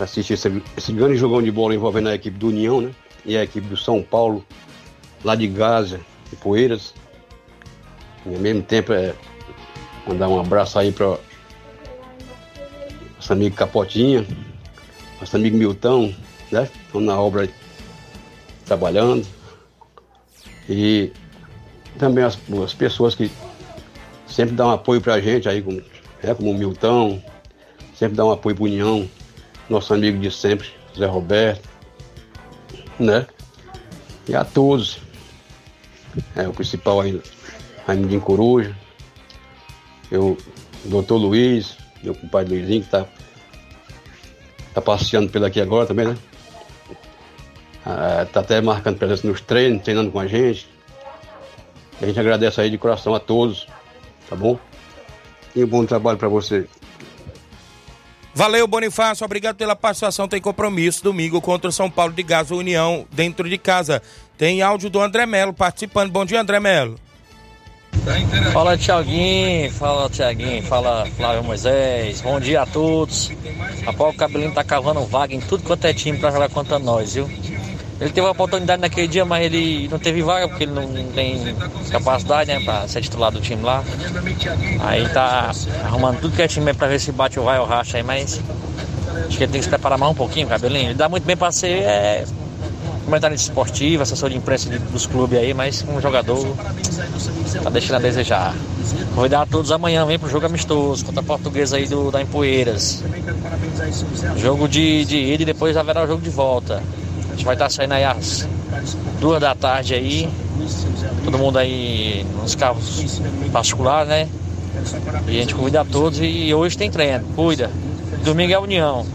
assistir esse, esse grande jogão de bola envolvendo a equipe do União né, e a equipe do São Paulo, lá de Gásia e Poeiras. E ao mesmo tempo é mandar um abraço aí para nosso amigo Capotinha, nosso amigo Milton, né? Estão na obra trabalhando. E também as, as pessoas que sempre dão apoio pra gente aí, como, é, como o Milton, sempre dão apoio pro União, nosso amigo de sempre, Zé Roberto, né? E a todos. É, o principal aí, Raimundinho Coruja, eu, doutor Luiz, meu compadre Luizinho, que tá, tá passeando pelo aqui agora também, né? Está até marcando presença nos treinos, treinando com a gente. A gente agradece aí de coração a todos, tá bom? E um bom trabalho para você. Valeu, Bonifácio. Obrigado pela participação. Tem compromisso domingo contra o São Paulo de Gás União dentro de casa. Tem áudio do André Melo participando. Bom dia, André Melo. Fala Tiaguinho, fala Tiaguinho, fala Flávio Moisés, bom dia a todos. Rapaz, o Cabelinho tá cavando vaga em tudo quanto é time pra jogar contra nós, viu? Ele teve a oportunidade naquele dia, mas ele não teve vaga porque ele não, não tem capacidade, né, pra ser titular do time lá. Aí tá arrumando tudo que é time pra ver se bate o vai ou racha aí, mas acho que ele tem que se preparar mais um pouquinho, Cabelinho. Ele dá muito bem pra ser é, comentarista esportivo, assessor de imprensa de, dos clubes aí, mas um jogador tá deixando a desejar. Convidar a todos amanhã, vem pro jogo amistoso contra a portuguesa aí do, da Empoeiras. Jogo de, de ida e depois haverá o jogo de volta. A gente vai estar saindo aí às duas da tarde aí. Todo mundo aí nos carros particulares, né? E a gente convida a todos e hoje tem treino. Cuida. Domingo é a União.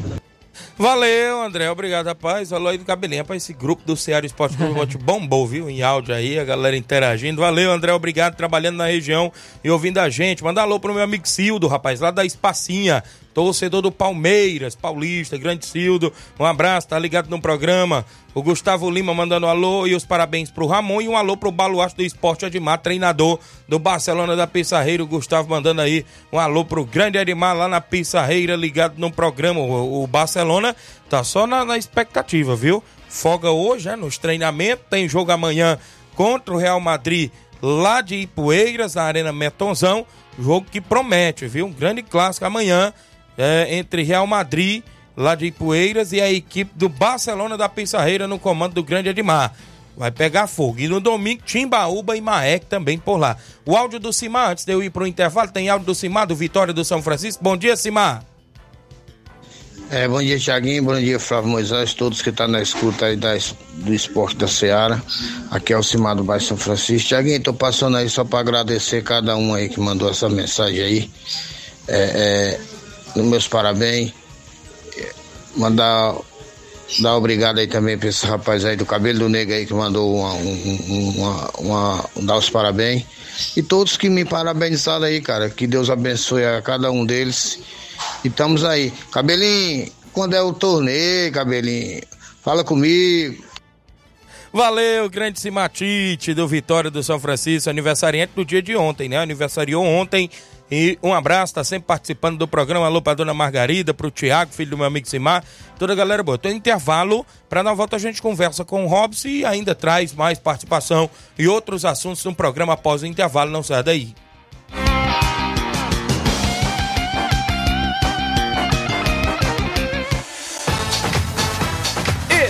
Valeu, André. Obrigado, rapaz. Alô aí do cabelinho. Rapaz, esse grupo do Ceará Esporte Clube <laughs> bombou, viu? Em áudio aí, a galera interagindo. Valeu, André. Obrigado trabalhando na região e ouvindo a gente. Manda alô pro meu amigo Cildo, rapaz, lá da Espacinha. Torcedor do Palmeiras, Paulista, Grande Cildo. Um abraço, tá ligado no programa. O Gustavo Lima mandando alô e os parabéns pro Ramon e um alô pro Baluarte do Esporte Edmar, treinador do Barcelona da Pissarreira. O Gustavo mandando aí um alô pro grande Edmar lá na Pissarreira, ligado no programa. O, o Barcelona tá só na, na expectativa, viu? Folga hoje, né, nos treinamentos. Tem jogo amanhã contra o Real Madrid lá de Ipueiras, na Arena Metonzão. Jogo que promete, viu? Um grande clássico amanhã é, entre Real Madrid, lá de Ipueiras, e a equipe do Barcelona da Pissarreira no comando do Grande Edmar. Vai pegar fogo. E no domingo, Timbaúba e Maek também por lá. O áudio do Cimar, antes de eu ir pro intervalo, tem áudio do Cimar, do Vitória do São Francisco. Bom dia, Cimar. É, bom dia, Tiaguinho. Bom dia, Flávio Moisés, todos que estão tá na escuta aí da, do esporte da Seara. Aqui é o Cimar do Bairro São Francisco. Tiaguinho, tô passando aí só para agradecer cada um aí que mandou essa mensagem aí. É, é, meus parabéns. Mandar dar obrigado aí também para esse rapaz aí do cabelo do negro aí que mandou uma, uma, uma, uma, dar os parabéns. E todos que me parabenizaram aí, cara. Que Deus abençoe a cada um deles. E estamos aí. Cabelinho, quando é o torneio, cabelinho? Fala comigo. Valeu, grande Simatite do Vitória do São Francisco, aniversariante do dia de ontem, né? Aniversariou ontem. E um abraço, tá sempre participando do programa. Alô pra dona Margarida, pro Tiago, filho do meu amigo Simar. Toda a galera boa. Tô em intervalo, pra na volta a gente conversa com o Robson e ainda traz mais participação e outros assuntos no programa após o intervalo. Não sai daí.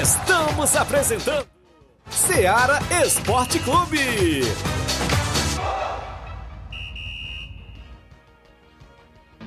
Estamos apresentando Seara Esporte Clube.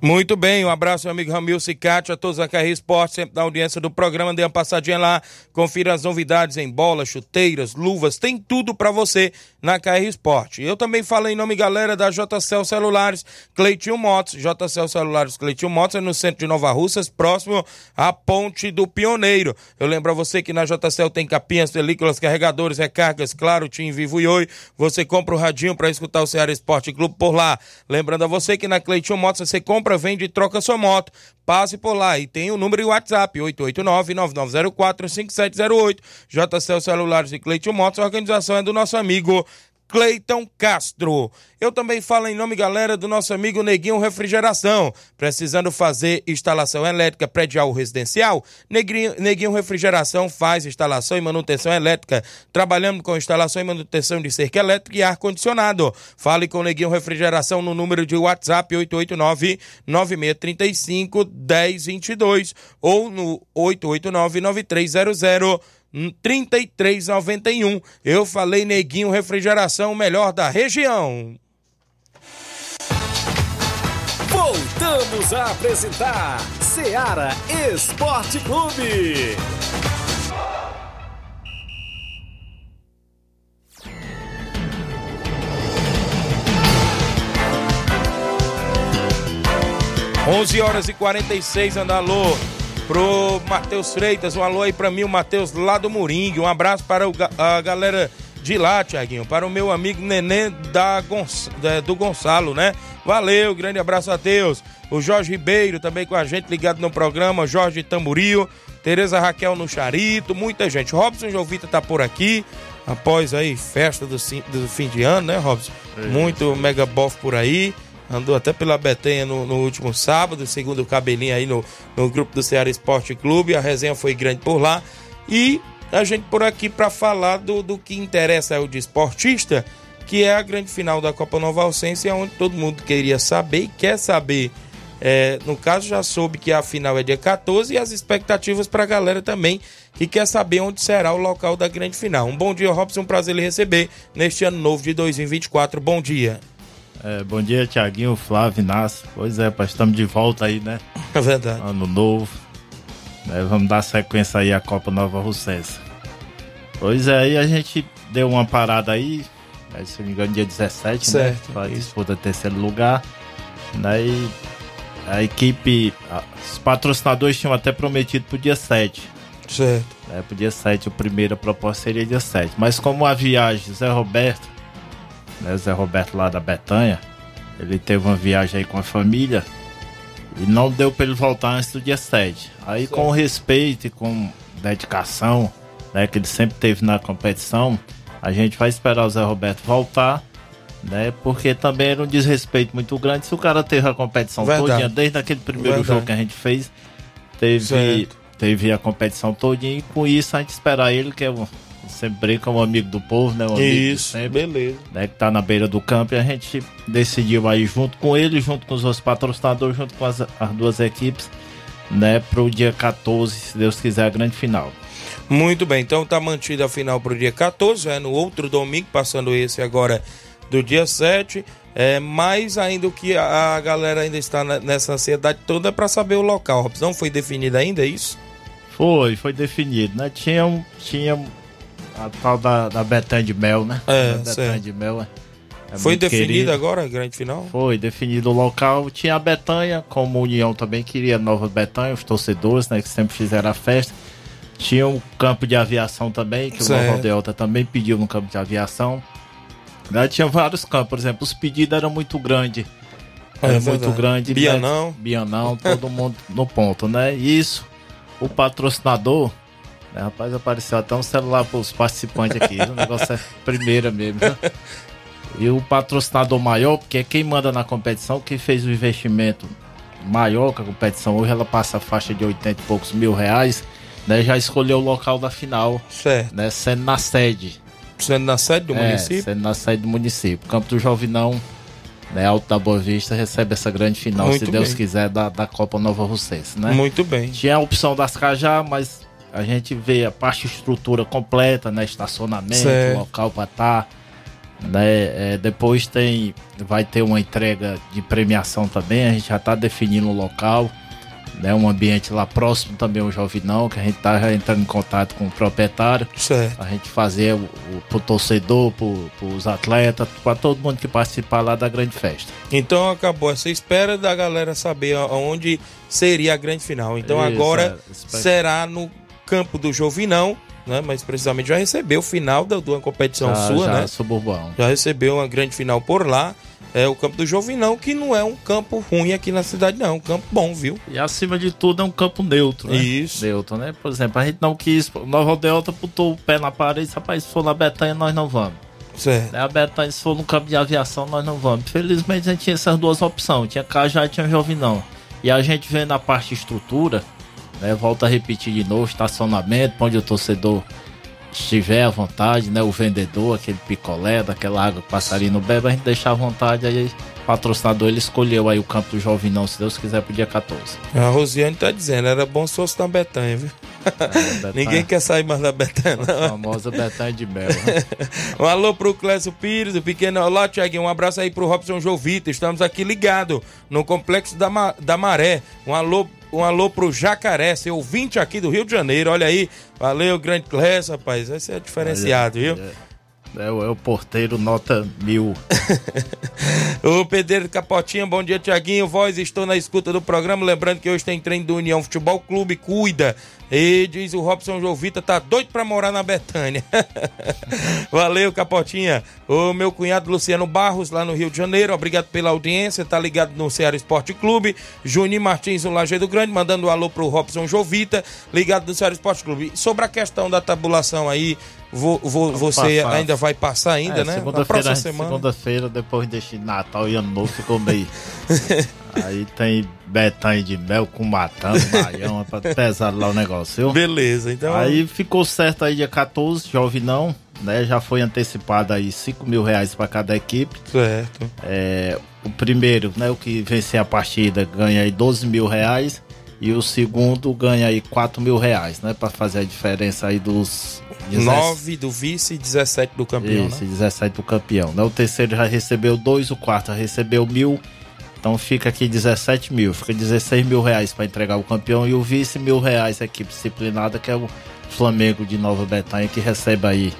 Muito bem, um abraço, meu amigo Ramil Cicate, a todos a KR Esporte, sempre na audiência do programa. Dê uma passadinha lá, confira as novidades em bolas, chuteiras, luvas, tem tudo para você na KR Esporte. Eu também falo em nome, galera, da JCL Celulares, Cleitinho Motos. JCL Celulares, Cleitinho Motos é no centro de Nova Russas, próximo à Ponte do Pioneiro. Eu lembro a você que na JCL tem capinhas, películas, carregadores, recargas, claro, Tim Vivo e Oi. Você compra o radinho para escutar o Ceará Esporte Clube por lá. Lembrando a você que na Cleitinho Motos você compra compra, vende e troca sua moto. Passe por lá e tem o número e o WhatsApp, 889-9904-5708. JCL Celulares e Cleiton Motos, a organização é do nosso amigo Cleiton Castro. Eu também falo em nome, galera, do nosso amigo Neguinho Refrigeração. Precisando fazer instalação elétrica predial residencial? Neguinho, Refrigeração faz instalação e manutenção elétrica, trabalhando com instalação e manutenção de cerca elétrica e ar-condicionado. Fale com Neguinho Refrigeração no número de WhatsApp 889-9635-1022 ou no 889-9300 3391. Eu falei Neguinho Refrigeração, melhor da região. Voltamos a apresentar Seara Esporte Clube. Onze horas e 46, Andalô pro Matheus Freitas, um alô aí pra mim, o Matheus lá do Moringue, um abraço para o, a galera de lá, Tiaguinho, para o meu amigo Nenê da Gonç... do Gonçalo, né? Valeu, grande abraço a Deus. O Jorge Ribeiro também com a gente ligado no programa, Jorge Tamburio, Tereza Raquel no Charito, muita gente. Robson Jovita tá por aqui, após aí festa do, do fim de ano, né, Robson? É. Muito mega bof por aí. Andou até pela Betenha no, no, último sábado, segundo o cabelinho aí no, no grupo do Ceará Esporte Clube. A resenha foi grande por lá. E a gente por aqui para falar do, do que interessa ao desportista, que é a grande final da Copa Nova Alcense, onde todo mundo queria saber e quer saber. É, no caso, já soube que a final é dia 14 e as expectativas para a galera também que quer saber onde será o local da grande final. Um bom dia, Robson. Um prazer lhe receber neste ano novo de 2024. Bom dia. É, bom dia, Tiaguinho, Flávio, Inácio. Pois é, estamos de volta aí, né? É verdade. Ano novo. É, vamos dar sequência aí à Copa Nova Russense. Pois é, aí a gente deu uma parada aí, né, se não me engano, dia 17, certo, né? Para disputa terceiro lugar. Daí a equipe, os patrocinadores tinham até prometido pro dia 7. Certo. É, pro dia 7, o primeiro a proposta seria dia 7. Mas como a viagem, Zé Roberto né, Zé Roberto lá da Betanha, ele teve uma viagem aí com a família e não deu para ele voltar antes do dia 7. Aí com respeito e com dedicação, né, que ele sempre teve na competição, a gente vai esperar o Zé Roberto voltar, né, porque também era um desrespeito muito grande. Se o cara teve a competição toda, desde aquele primeiro Verdade. jogo que a gente fez, teve, teve a competição todinha e com isso a gente esperar ele, que é sempre brinca, um amigo do povo, né? Um amigo Isso, sempre, beleza. Né, que tá na beira do campo e a gente decidiu aí junto com ele, junto com os outros patrocinadores, junto com as, as duas equipes, né? Pro dia 14, se Deus quiser, a grande final. Muito bem, então tá mantida a final pro dia 14, é no outro domingo, passando esse agora do dia 7. É, mais ainda o que a, galera ainda está nessa ansiedade toda é para saber o local. Não foi definido ainda, é isso? Foi, foi definido, né? Tinha, tinha a tal da, da Betânia de Mel, né? É, Betânia de Mel, é. é Foi definido agora a grande final? Foi definido o local. Tinha a Betânia, como União também queria Nova Betânia, os torcedores, né? Que sempre fizeram a festa. Tinha um campo de aviação também, que certo. o Nova Delta também pediu um campo de aviação. Né? Tinha vários campos, por exemplo, os pedidos eram muito grandes. Era é, muito grande. Bianão. Né? Bianão, todo mundo no ponto, né? Isso, o patrocinador é, rapaz, apareceu até um celular para os participantes aqui. o negócio é primeira mesmo. E o patrocinador maior, porque é quem manda na competição, quem fez o investimento maior que a competição hoje, ela passa a faixa de 80 e poucos mil reais, né? Já escolheu o local da final. Certo. Né, sendo na sede. Sendo na sede do é, município? Sendo na sede do município. Campo do Jovinão, né, Alto da Boa Vista, recebe essa grande final, Muito se Deus bem. quiser, da, da Copa Nova Russense, né? Muito bem. Tinha a opção das Cajá, mas a gente vê a parte estrutura completa, né? Estacionamento, certo. local para estar. Tá, né? É, depois tem, vai ter uma entrega de premiação também. A gente já está definindo o local, né? Um ambiente lá próximo também ao Jovinão, que a gente está entrando em contato com o proprietário. Certo. A gente fazer o, o pro torcedor, pro, pros atletas, para todo mundo que participar lá da grande festa. Então acabou essa espera da galera saber aonde seria a grande final. Então Isso, agora é, será no campo do Jovinão, né? Mas precisamente já recebeu o final da, de uma competição já, sua, já né? Suburbão. Já recebeu uma grande final por lá. É o campo do Jovinão, que não é um campo ruim aqui na cidade, não. É um campo bom, viu? E acima de tudo é um campo neutro, né? Isso. Neutro, né? Por exemplo, a gente não quis. Nova Delta botou o pé na parede, rapaz, se for na Betanha, nós não vamos. Certo. Né, a Betânia, se for no campo de aviação, nós não vamos. Infelizmente a gente tinha essas duas opções, tinha Cajá e tinha Jovinão. E a gente vê na parte de estrutura, né? Volta a repetir de novo, estacionamento, onde o torcedor estiver à vontade, né? O vendedor, aquele picolé, daquela água que o passarinho bebe, a gente deixa à vontade, aí patrocinador ele escolheu aí o campo do Jovinão, se Deus quiser, pro dia 14. A Rosiane tá dizendo, era bom se fosse na Betanha, viu? Betânia. Ninguém quer sair mais da Betanha, A não. famosa Betânia de Mel. né? <laughs> Um alô pro Clécio Pires, o pequeno. Olá, Tiaguinho. Um abraço aí pro Robson Jovita. Estamos aqui ligados no Complexo da, Ma- da Maré. Um alô, um alô pro Jacaré, seu ouvinte aqui do Rio de Janeiro. Olha aí. Valeu, grande Clécio, rapaz. Esse é diferenciado, viu? É, o- é o porteiro nota mil. <laughs> O Pedreiro Capotinha, bom dia, Tiaguinho. Voz, estou na escuta do programa. Lembrando que hoje tem treino do União Futebol Clube, cuida. E diz o Robson Jovita, tá doido pra morar na Betânia. <laughs> Valeu, Capotinha. O meu cunhado Luciano Barros, lá no Rio de Janeiro, obrigado pela audiência, tá ligado no Ceará Esporte Clube. Juninho Martins, no Lajeado Grande, mandando um alô pro Robson Jovita, ligado no Ceará Esporte Clube. Sobre a questão da tabulação aí, vo- vo- você passar. ainda vai passar ainda, É, né? Na Segunda-feira, próxima a gente- semana. segunda-feira, depois desse Natal e Ano Novo, ficou meio. <laughs> Aí tem Betânia de mel com matando, baião, é pra pesar lá o negócio, viu? Beleza, então. Aí ficou certo aí dia 14, Jovinão, né? Já foi antecipado aí 5 mil reais pra cada equipe. Certo. É, o primeiro, né? O que vencer a partida ganha aí 12 mil reais. E o segundo ganha aí 4 mil reais, né? Pra fazer a diferença aí dos 9 do vice e 17 do campeão, Isso, né? 17 do campeão. Né? O terceiro já recebeu dois, o quarto já recebeu mil. Então fica aqui 17 mil. Fica 16 mil reais para entregar o campeão e o vice mil reais a equipe disciplinada, que é o Flamengo de Nova Betânia, que recebe aí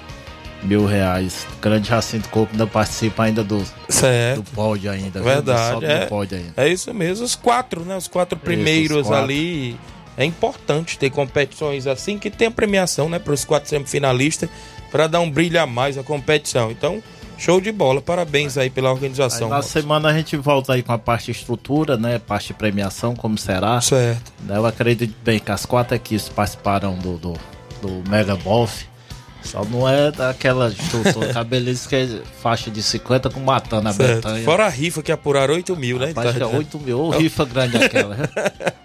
mil reais. Grande Jacinto Corpo ainda participa ainda do, Certo. do pódio ainda. Verdade, é, ainda. é isso mesmo. Os quatro, né? Os quatro primeiros quatro. ali. É importante ter competições assim que tem a premiação, né? Para os quatro semifinalistas, para dar um brilho a mais à competição. Então, show de bola. Parabéns aí pela Aí organização. na semana a gente volta aí com a parte de estrutura, né? Parte de premiação, como será. Certo. Né, Eu acredito bem que as quatro equipes participaram do, do, do Mega Boff. Só não é daquela estrutura <laughs> cabelice que é faixa de 50 com matando a Certo. Fora a rifa que apuraram 8 mil, né? Rapaz, que é 8 mil, ou rifa grande aquela. <laughs>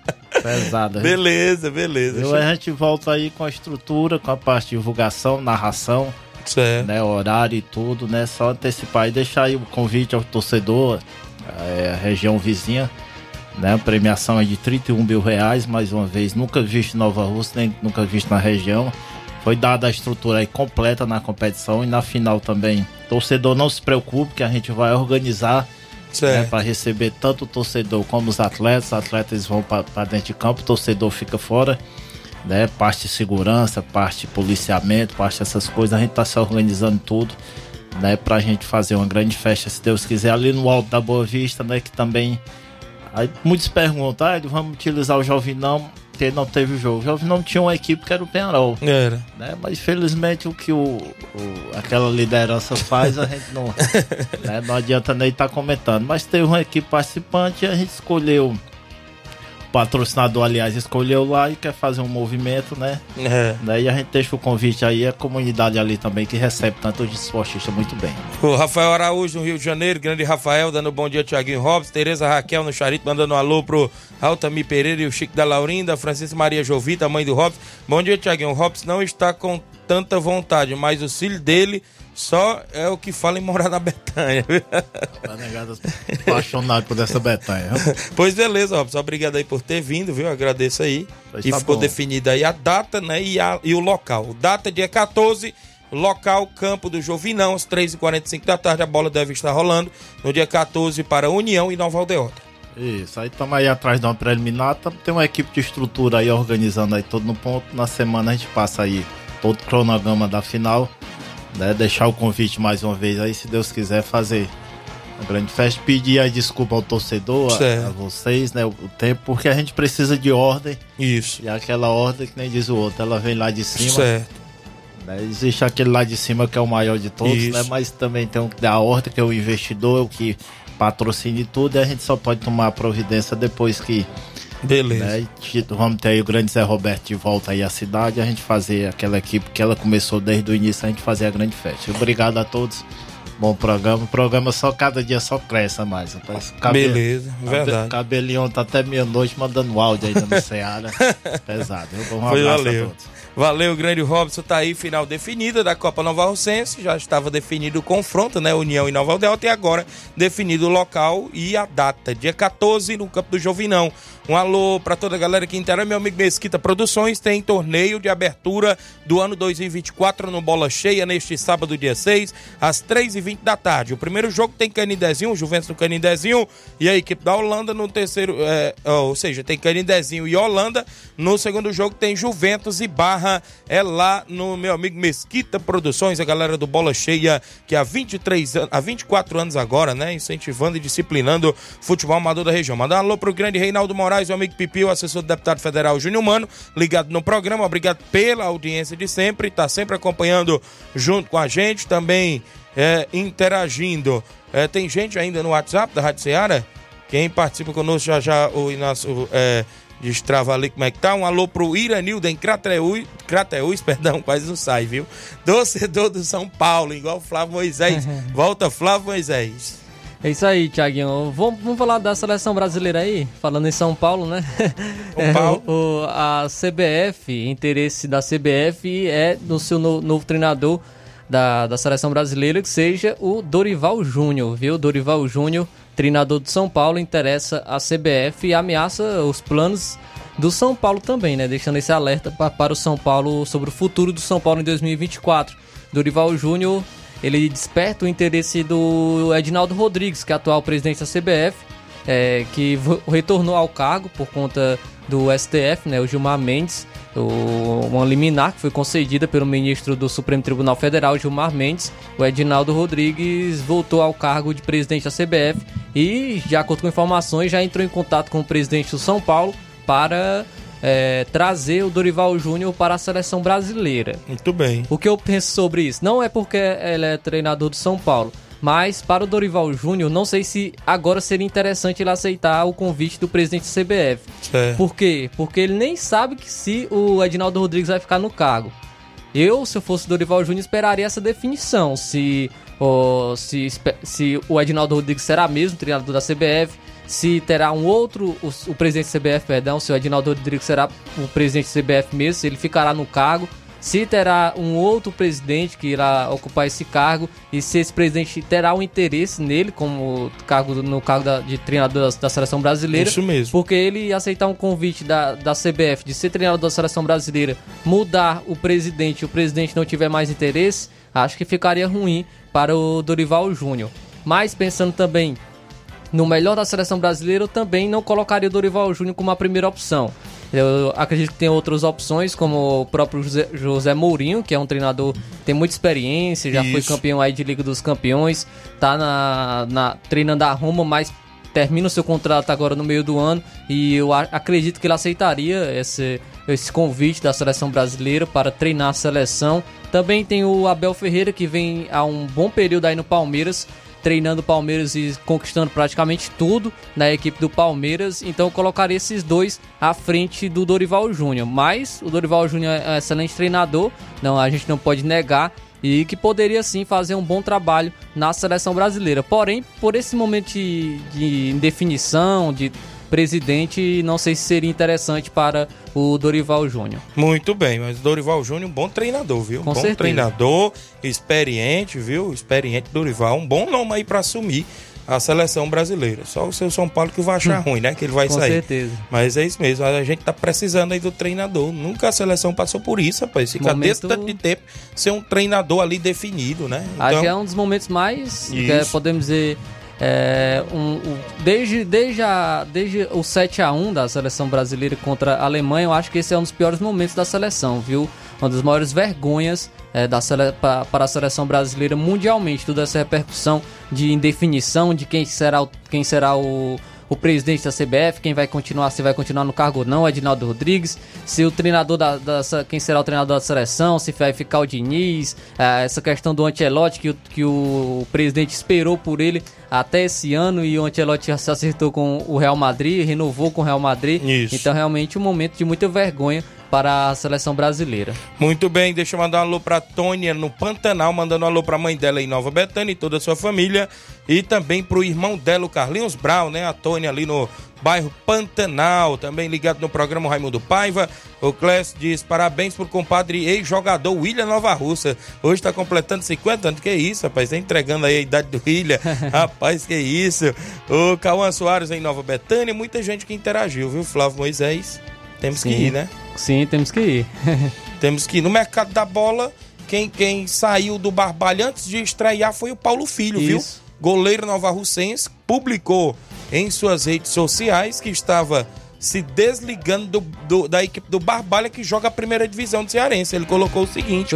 Pesada. Beleza, beleza. A gente volta aí com a estrutura, com a parte de divulgação, narração, certo. né, horário e tudo, né? Só antecipar e deixar aí o convite ao torcedor, é, a região vizinha, né? A premiação é de 31 mil reais, mais uma vez, nunca visto em Nova Rússia, nem nunca visto na região. Foi dada a estrutura aí completa na competição e na final também. Torcedor, não se preocupe que a gente vai organizar né, para receber tanto o torcedor como os atletas. Os atletas vão para dentro de campo, o torcedor fica fora. Né, parte de segurança, parte de policiamento, parte dessas coisas. A gente está se organizando tudo né, para a gente fazer uma grande festa, se Deus quiser, ali no Alto da Boa Vista, né, que também. Aí muitos perguntam, ah, vamos utilizar o Jovinão, porque não teve jogo. O Jovinão tinha uma equipe que era o Penarol. Era. Né? Mas infelizmente o que o, o- aquela liderança faz, a gente não, <laughs> né, não adianta nem estar comentando. Mas teve uma equipe participante e a gente escolheu. Patrocinador, aliás, escolheu lá e quer fazer um movimento, né? É. Né? E a gente deixa o convite aí, a comunidade ali também que recebe tanto os esportistas muito bem. O Rafael Araújo, no Rio de Janeiro, grande Rafael, dando bom dia, Tiaguinho Robson, Tereza Raquel no Charito, mandando um alô pro Altamir Pereira e o Chico da Laurinda, Francisco Maria Jovita, mãe do Robson. Bom dia, Tiaguinho. O Robson não está com tanta vontade, mas o filho dele só é o que fala em morar na Betanha. Apaixonado por essa Betanha. pois beleza, Robson. Obrigado aí por ter vindo, viu? Agradeço aí. Pois e tá ficou bom. definida aí a data, né? E, a- e o local. Data dia 14, local Campo do Jovinão, às 3h45 da tarde. A bola deve estar rolando no dia 14 para União e Nova Aldeota. Isso, aí estamos aí atrás de uma preliminar, tem uma equipe de estrutura aí organizando aí todo no ponto. Na semana a gente passa aí todo o cronograma da final, né? Deixar o convite mais uma vez aí, se Deus quiser fazer uma grande festa. Pedir aí desculpa ao torcedor, a, a vocês, né? O, o tempo, porque a gente precisa de ordem. Isso. E aquela ordem que nem diz o outro, ela vem lá de cima. Certo. né? Existe aquele lá de cima que é o maior de todos, Isso. né? Mas também tem o da ordem, que é o investidor, o que patrocina e tudo, e a gente só pode tomar a providência depois que Beleza. Né? Vamos ter aí o grande Zé Roberto de volta aí à cidade, a gente fazer aquela equipe que ela começou desde o início, a gente fazer a grande festa. Obrigado a todos. Bom programa. O programa só cada dia só cresce mais. Beleza, verdade. Cabelinho tá até meia-noite mandando áudio ainda no <laughs> Ceará. Pesado. Um Foi, valeu. a todos. Valeu, grande Robson. Tá aí, final definida da Copa Nova Rocense. Já estava definido o confronto, né? União e Nova Delta. E agora definido o local e a data. Dia 14, no Campo do Jovinão. Um alô para toda a galera que interage. Meu amigo Mesquita Produções tem torneio de abertura do ano 2024 no Bola Cheia, neste sábado, dia 6, às 3h20 da tarde. O primeiro jogo tem Canidezinho, o Juventus do Canidezinho e a equipe da Holanda no terceiro. é, ou seja, tem Canidezinho e Holanda. No segundo jogo tem Juventus e Barra. É lá no meu amigo Mesquita Produções, a galera do Bola Cheia, que há 23 anos, há 24 anos agora, né? Incentivando e disciplinando futebol amador da região. Mandar um alô pro grande Reinaldo Moraes, o amigo Pipi, o assessor do deputado federal Júnior Mano, ligado no programa. Obrigado pela audiência de sempre, tá sempre acompanhando junto com a gente, também é, interagindo. É, tem gente ainda no WhatsApp da Rádio Ceará? Quem participa conosco já já, o Inácio é, destrava ali como é que tá. Um alô pro Iranildo em Crateús, Crateús, <laughs> perdão, quase não sai, viu? Torcedor do São Paulo, igual o Flávio Moisés. <laughs> Volta, Flávio Moisés. É isso aí, Thiaguinho. Vamos, vamos falar da seleção brasileira aí, falando em São Paulo, né? <laughs> <laughs> É, Paulo. o- o- a CBF, interesse da CBF é no seu no- novo treinador da, da seleção brasileira, que seja o Dorival Júnior, viu? Dorival Júnior, treinador do São Paulo, interessa a CBF e ameaça os planos do São Paulo também, né? Deixando esse alerta pa- para o São Paulo sobre o futuro do São Paulo em 2024. Dorival Júnior ele desperta o interesse do Edinaldo Rodrigues, que é atual presidente da CBF, é, que retornou ao cargo por conta do STF, né, o Gilmar Mendes, o, uma liminar que foi concedida pelo ministro do Supremo Tribunal Federal, Gilmar Mendes. O Edinaldo Rodrigues voltou ao cargo de presidente da CBF e, de acordo com informações, já entrou em contato com o presidente do São Paulo para é, trazer o Dorival Júnior para a seleção brasileira. Muito bem. O que eu penso sobre isso? Não é porque ele é treinador do São Paulo, mas para o Dorival Júnior, não sei se agora seria interessante ele aceitar o convite do presidente da CBF. Certo. Por quê? Porque ele nem sabe que se o Edinaldo Rodrigues vai ficar no cargo. Eu, se eu fosse Dorival Júnior, esperaria essa definição. Se, ó, se, se o Edinaldo Rodrigues será mesmo treinador da CBF, se terá um outro, o, o presidente da CBF, perdão, se o Edinaldo Rodrigues será o presidente da CBF mesmo, se ele ficará no cargo, se terá um outro presidente que irá ocupar esse cargo e se esse presidente terá um interesse nele como cargo no cargo da- de treinador da, da seleção brasileira. Isso mesmo. Porque ele aceitar um convite da, da CBF de ser treinador da seleção brasileira, mudar o presidente e o presidente não tiver mais interesse, acho que ficaria ruim para o Dorival Júnior. Mas pensando também no melhor da seleção brasileira, eu também não colocaria o Dorival Júnior como a primeira opção. Eu acredito que tem outras opções, como o próprio José, José Mourinho, que é um treinador que tem muita experiência, já foi Isso. campeão aí de Liga dos Campeões, tá na, na- treinando a Roma, mas termina o seu contrato agora no meio do ano e eu acredito que ele aceitaria esse, esse convite da seleção brasileira para treinar a seleção. Também tem o Abel Ferreira, que vem há um bom período aí no Palmeiras, treinando o Palmeiras e conquistando praticamente tudo na equipe do Palmeiras. Então eu colocaria esses dois à frente do Dorival Júnior. Mas o Dorival Júnior é um excelente treinador, não, a gente não pode negar. E que poderia sim fazer um bom trabalho na seleção brasileira. Porém, por esse momento de, de indefinição, de presidente, não sei se seria interessante para o Dorival Júnior. Muito bem, mas Dorival Júnior, um bom treinador, viu? Com bom certeza. treinador, experiente, viu? Experiente Dorival, um bom nome aí pra assumir a seleção brasileira. Só o seu São Paulo que vai achar ruim, né? Que ele vai Hum. Com sair. certeza. Mas é isso mesmo, a gente tá precisando aí do treinador. Nunca a seleção passou por isso, rapaz. Fica Momento- desse tanto de tempo ser um treinador ali definido, né? Acho que é um dos momentos mais, que é, podemos dizer, é, um- um- desde, desde, a, desde o 7x1 da seleção brasileira contra a Alemanha, eu acho que esse é um dos piores momentos da seleção, viu? Uma das maiores vergonhas é, da sele, pa- para a seleção brasileira mundialmente, toda essa repercussão de indefinição de quem será o, quem será o, o presidente da CBF, quem vai continuar, se vai continuar no cargo ou não, Edinaldo Rodrigues, se o treinador da, da quem será o treinador da seleção, se vai ficar o Diniz, é, essa questão do Ancelotti que o, que o presidente esperou por ele até esse ano e o Ancelotti já se acertou com o Real Madrid, renovou com o Real Madrid. Isso. Então realmente um momento de muita vergonha para a seleção brasileira. Muito bem, deixa eu mandar um alô pra Tônia no Pantanal, mandando um alô pra mãe dela em Nova Betânia e toda a sua família. E também pro irmão dela, o Carlinhos Brown, né? A Tônia ali no bairro Pantanal, também ligado no programa Raimundo Paiva. O Clécio diz parabéns pro compadre ex-jogador William Nova Russa. Hoje tá completando 50 anos. Que isso, rapaz? Tá entregando aí a idade do William. <laughs> rapaz, que isso. O Cauã Soares em Nova Betânia. Muita gente que interagiu, viu? Flávio Moisés. Temos Sim. que ir, né? Sim, temos que ir. <laughs> Temos que ir. No mercado da bola, quem, quem saiu do Barbalho antes de estrear foi o Paulo Filho, viu? Isso. Goleiro Nova Russense publicou em suas redes sociais que estava se desligando do- do- da equipe do Barbalha que joga a primeira divisão do Cearense. Ele colocou o seguinte: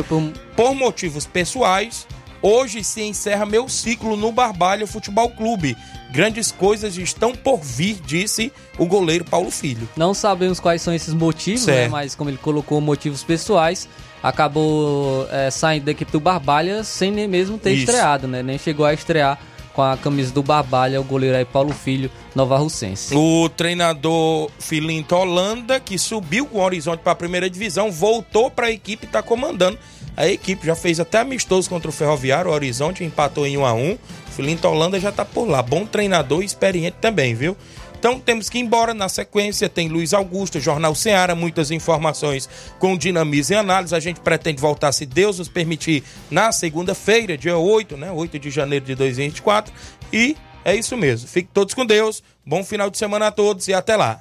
por motivos pessoais, hoje se encerra meu ciclo no Barbalha Futebol Clube. Grandes coisas estão por vir, disse o goleiro Paulo Filho. Não sabemos quais são esses motivos, né? Mas como ele colocou motivos pessoais, acabou é, saindo da equipe do Barbalha sem nem mesmo ter Isso. estreado, né? Nem chegou a estrear com a camisa do Barbalha, o goleiro aí Paulo Filho, Nova Russense. O treinador Filinto Holanda, que subiu com o Horizonte para a primeira divisão, voltou para a equipe e está comandando. A equipe já fez até amistoso contra o Ferroviário, o Horizonte empatou em 1 a 1 Filinto Holanda já está por lá. Bom treinador e experiente também, viu? Então temos que ir embora. Na sequência tem Luiz Augusto, Jornal Ceará, muitas informações com dinamismo e análise. A gente pretende voltar, se Deus nos permitir, na segunda-feira, dia 8, né? 8 de janeiro de 2024. E é isso mesmo. Fiquem todos com Deus. Bom final de semana a todos e até lá.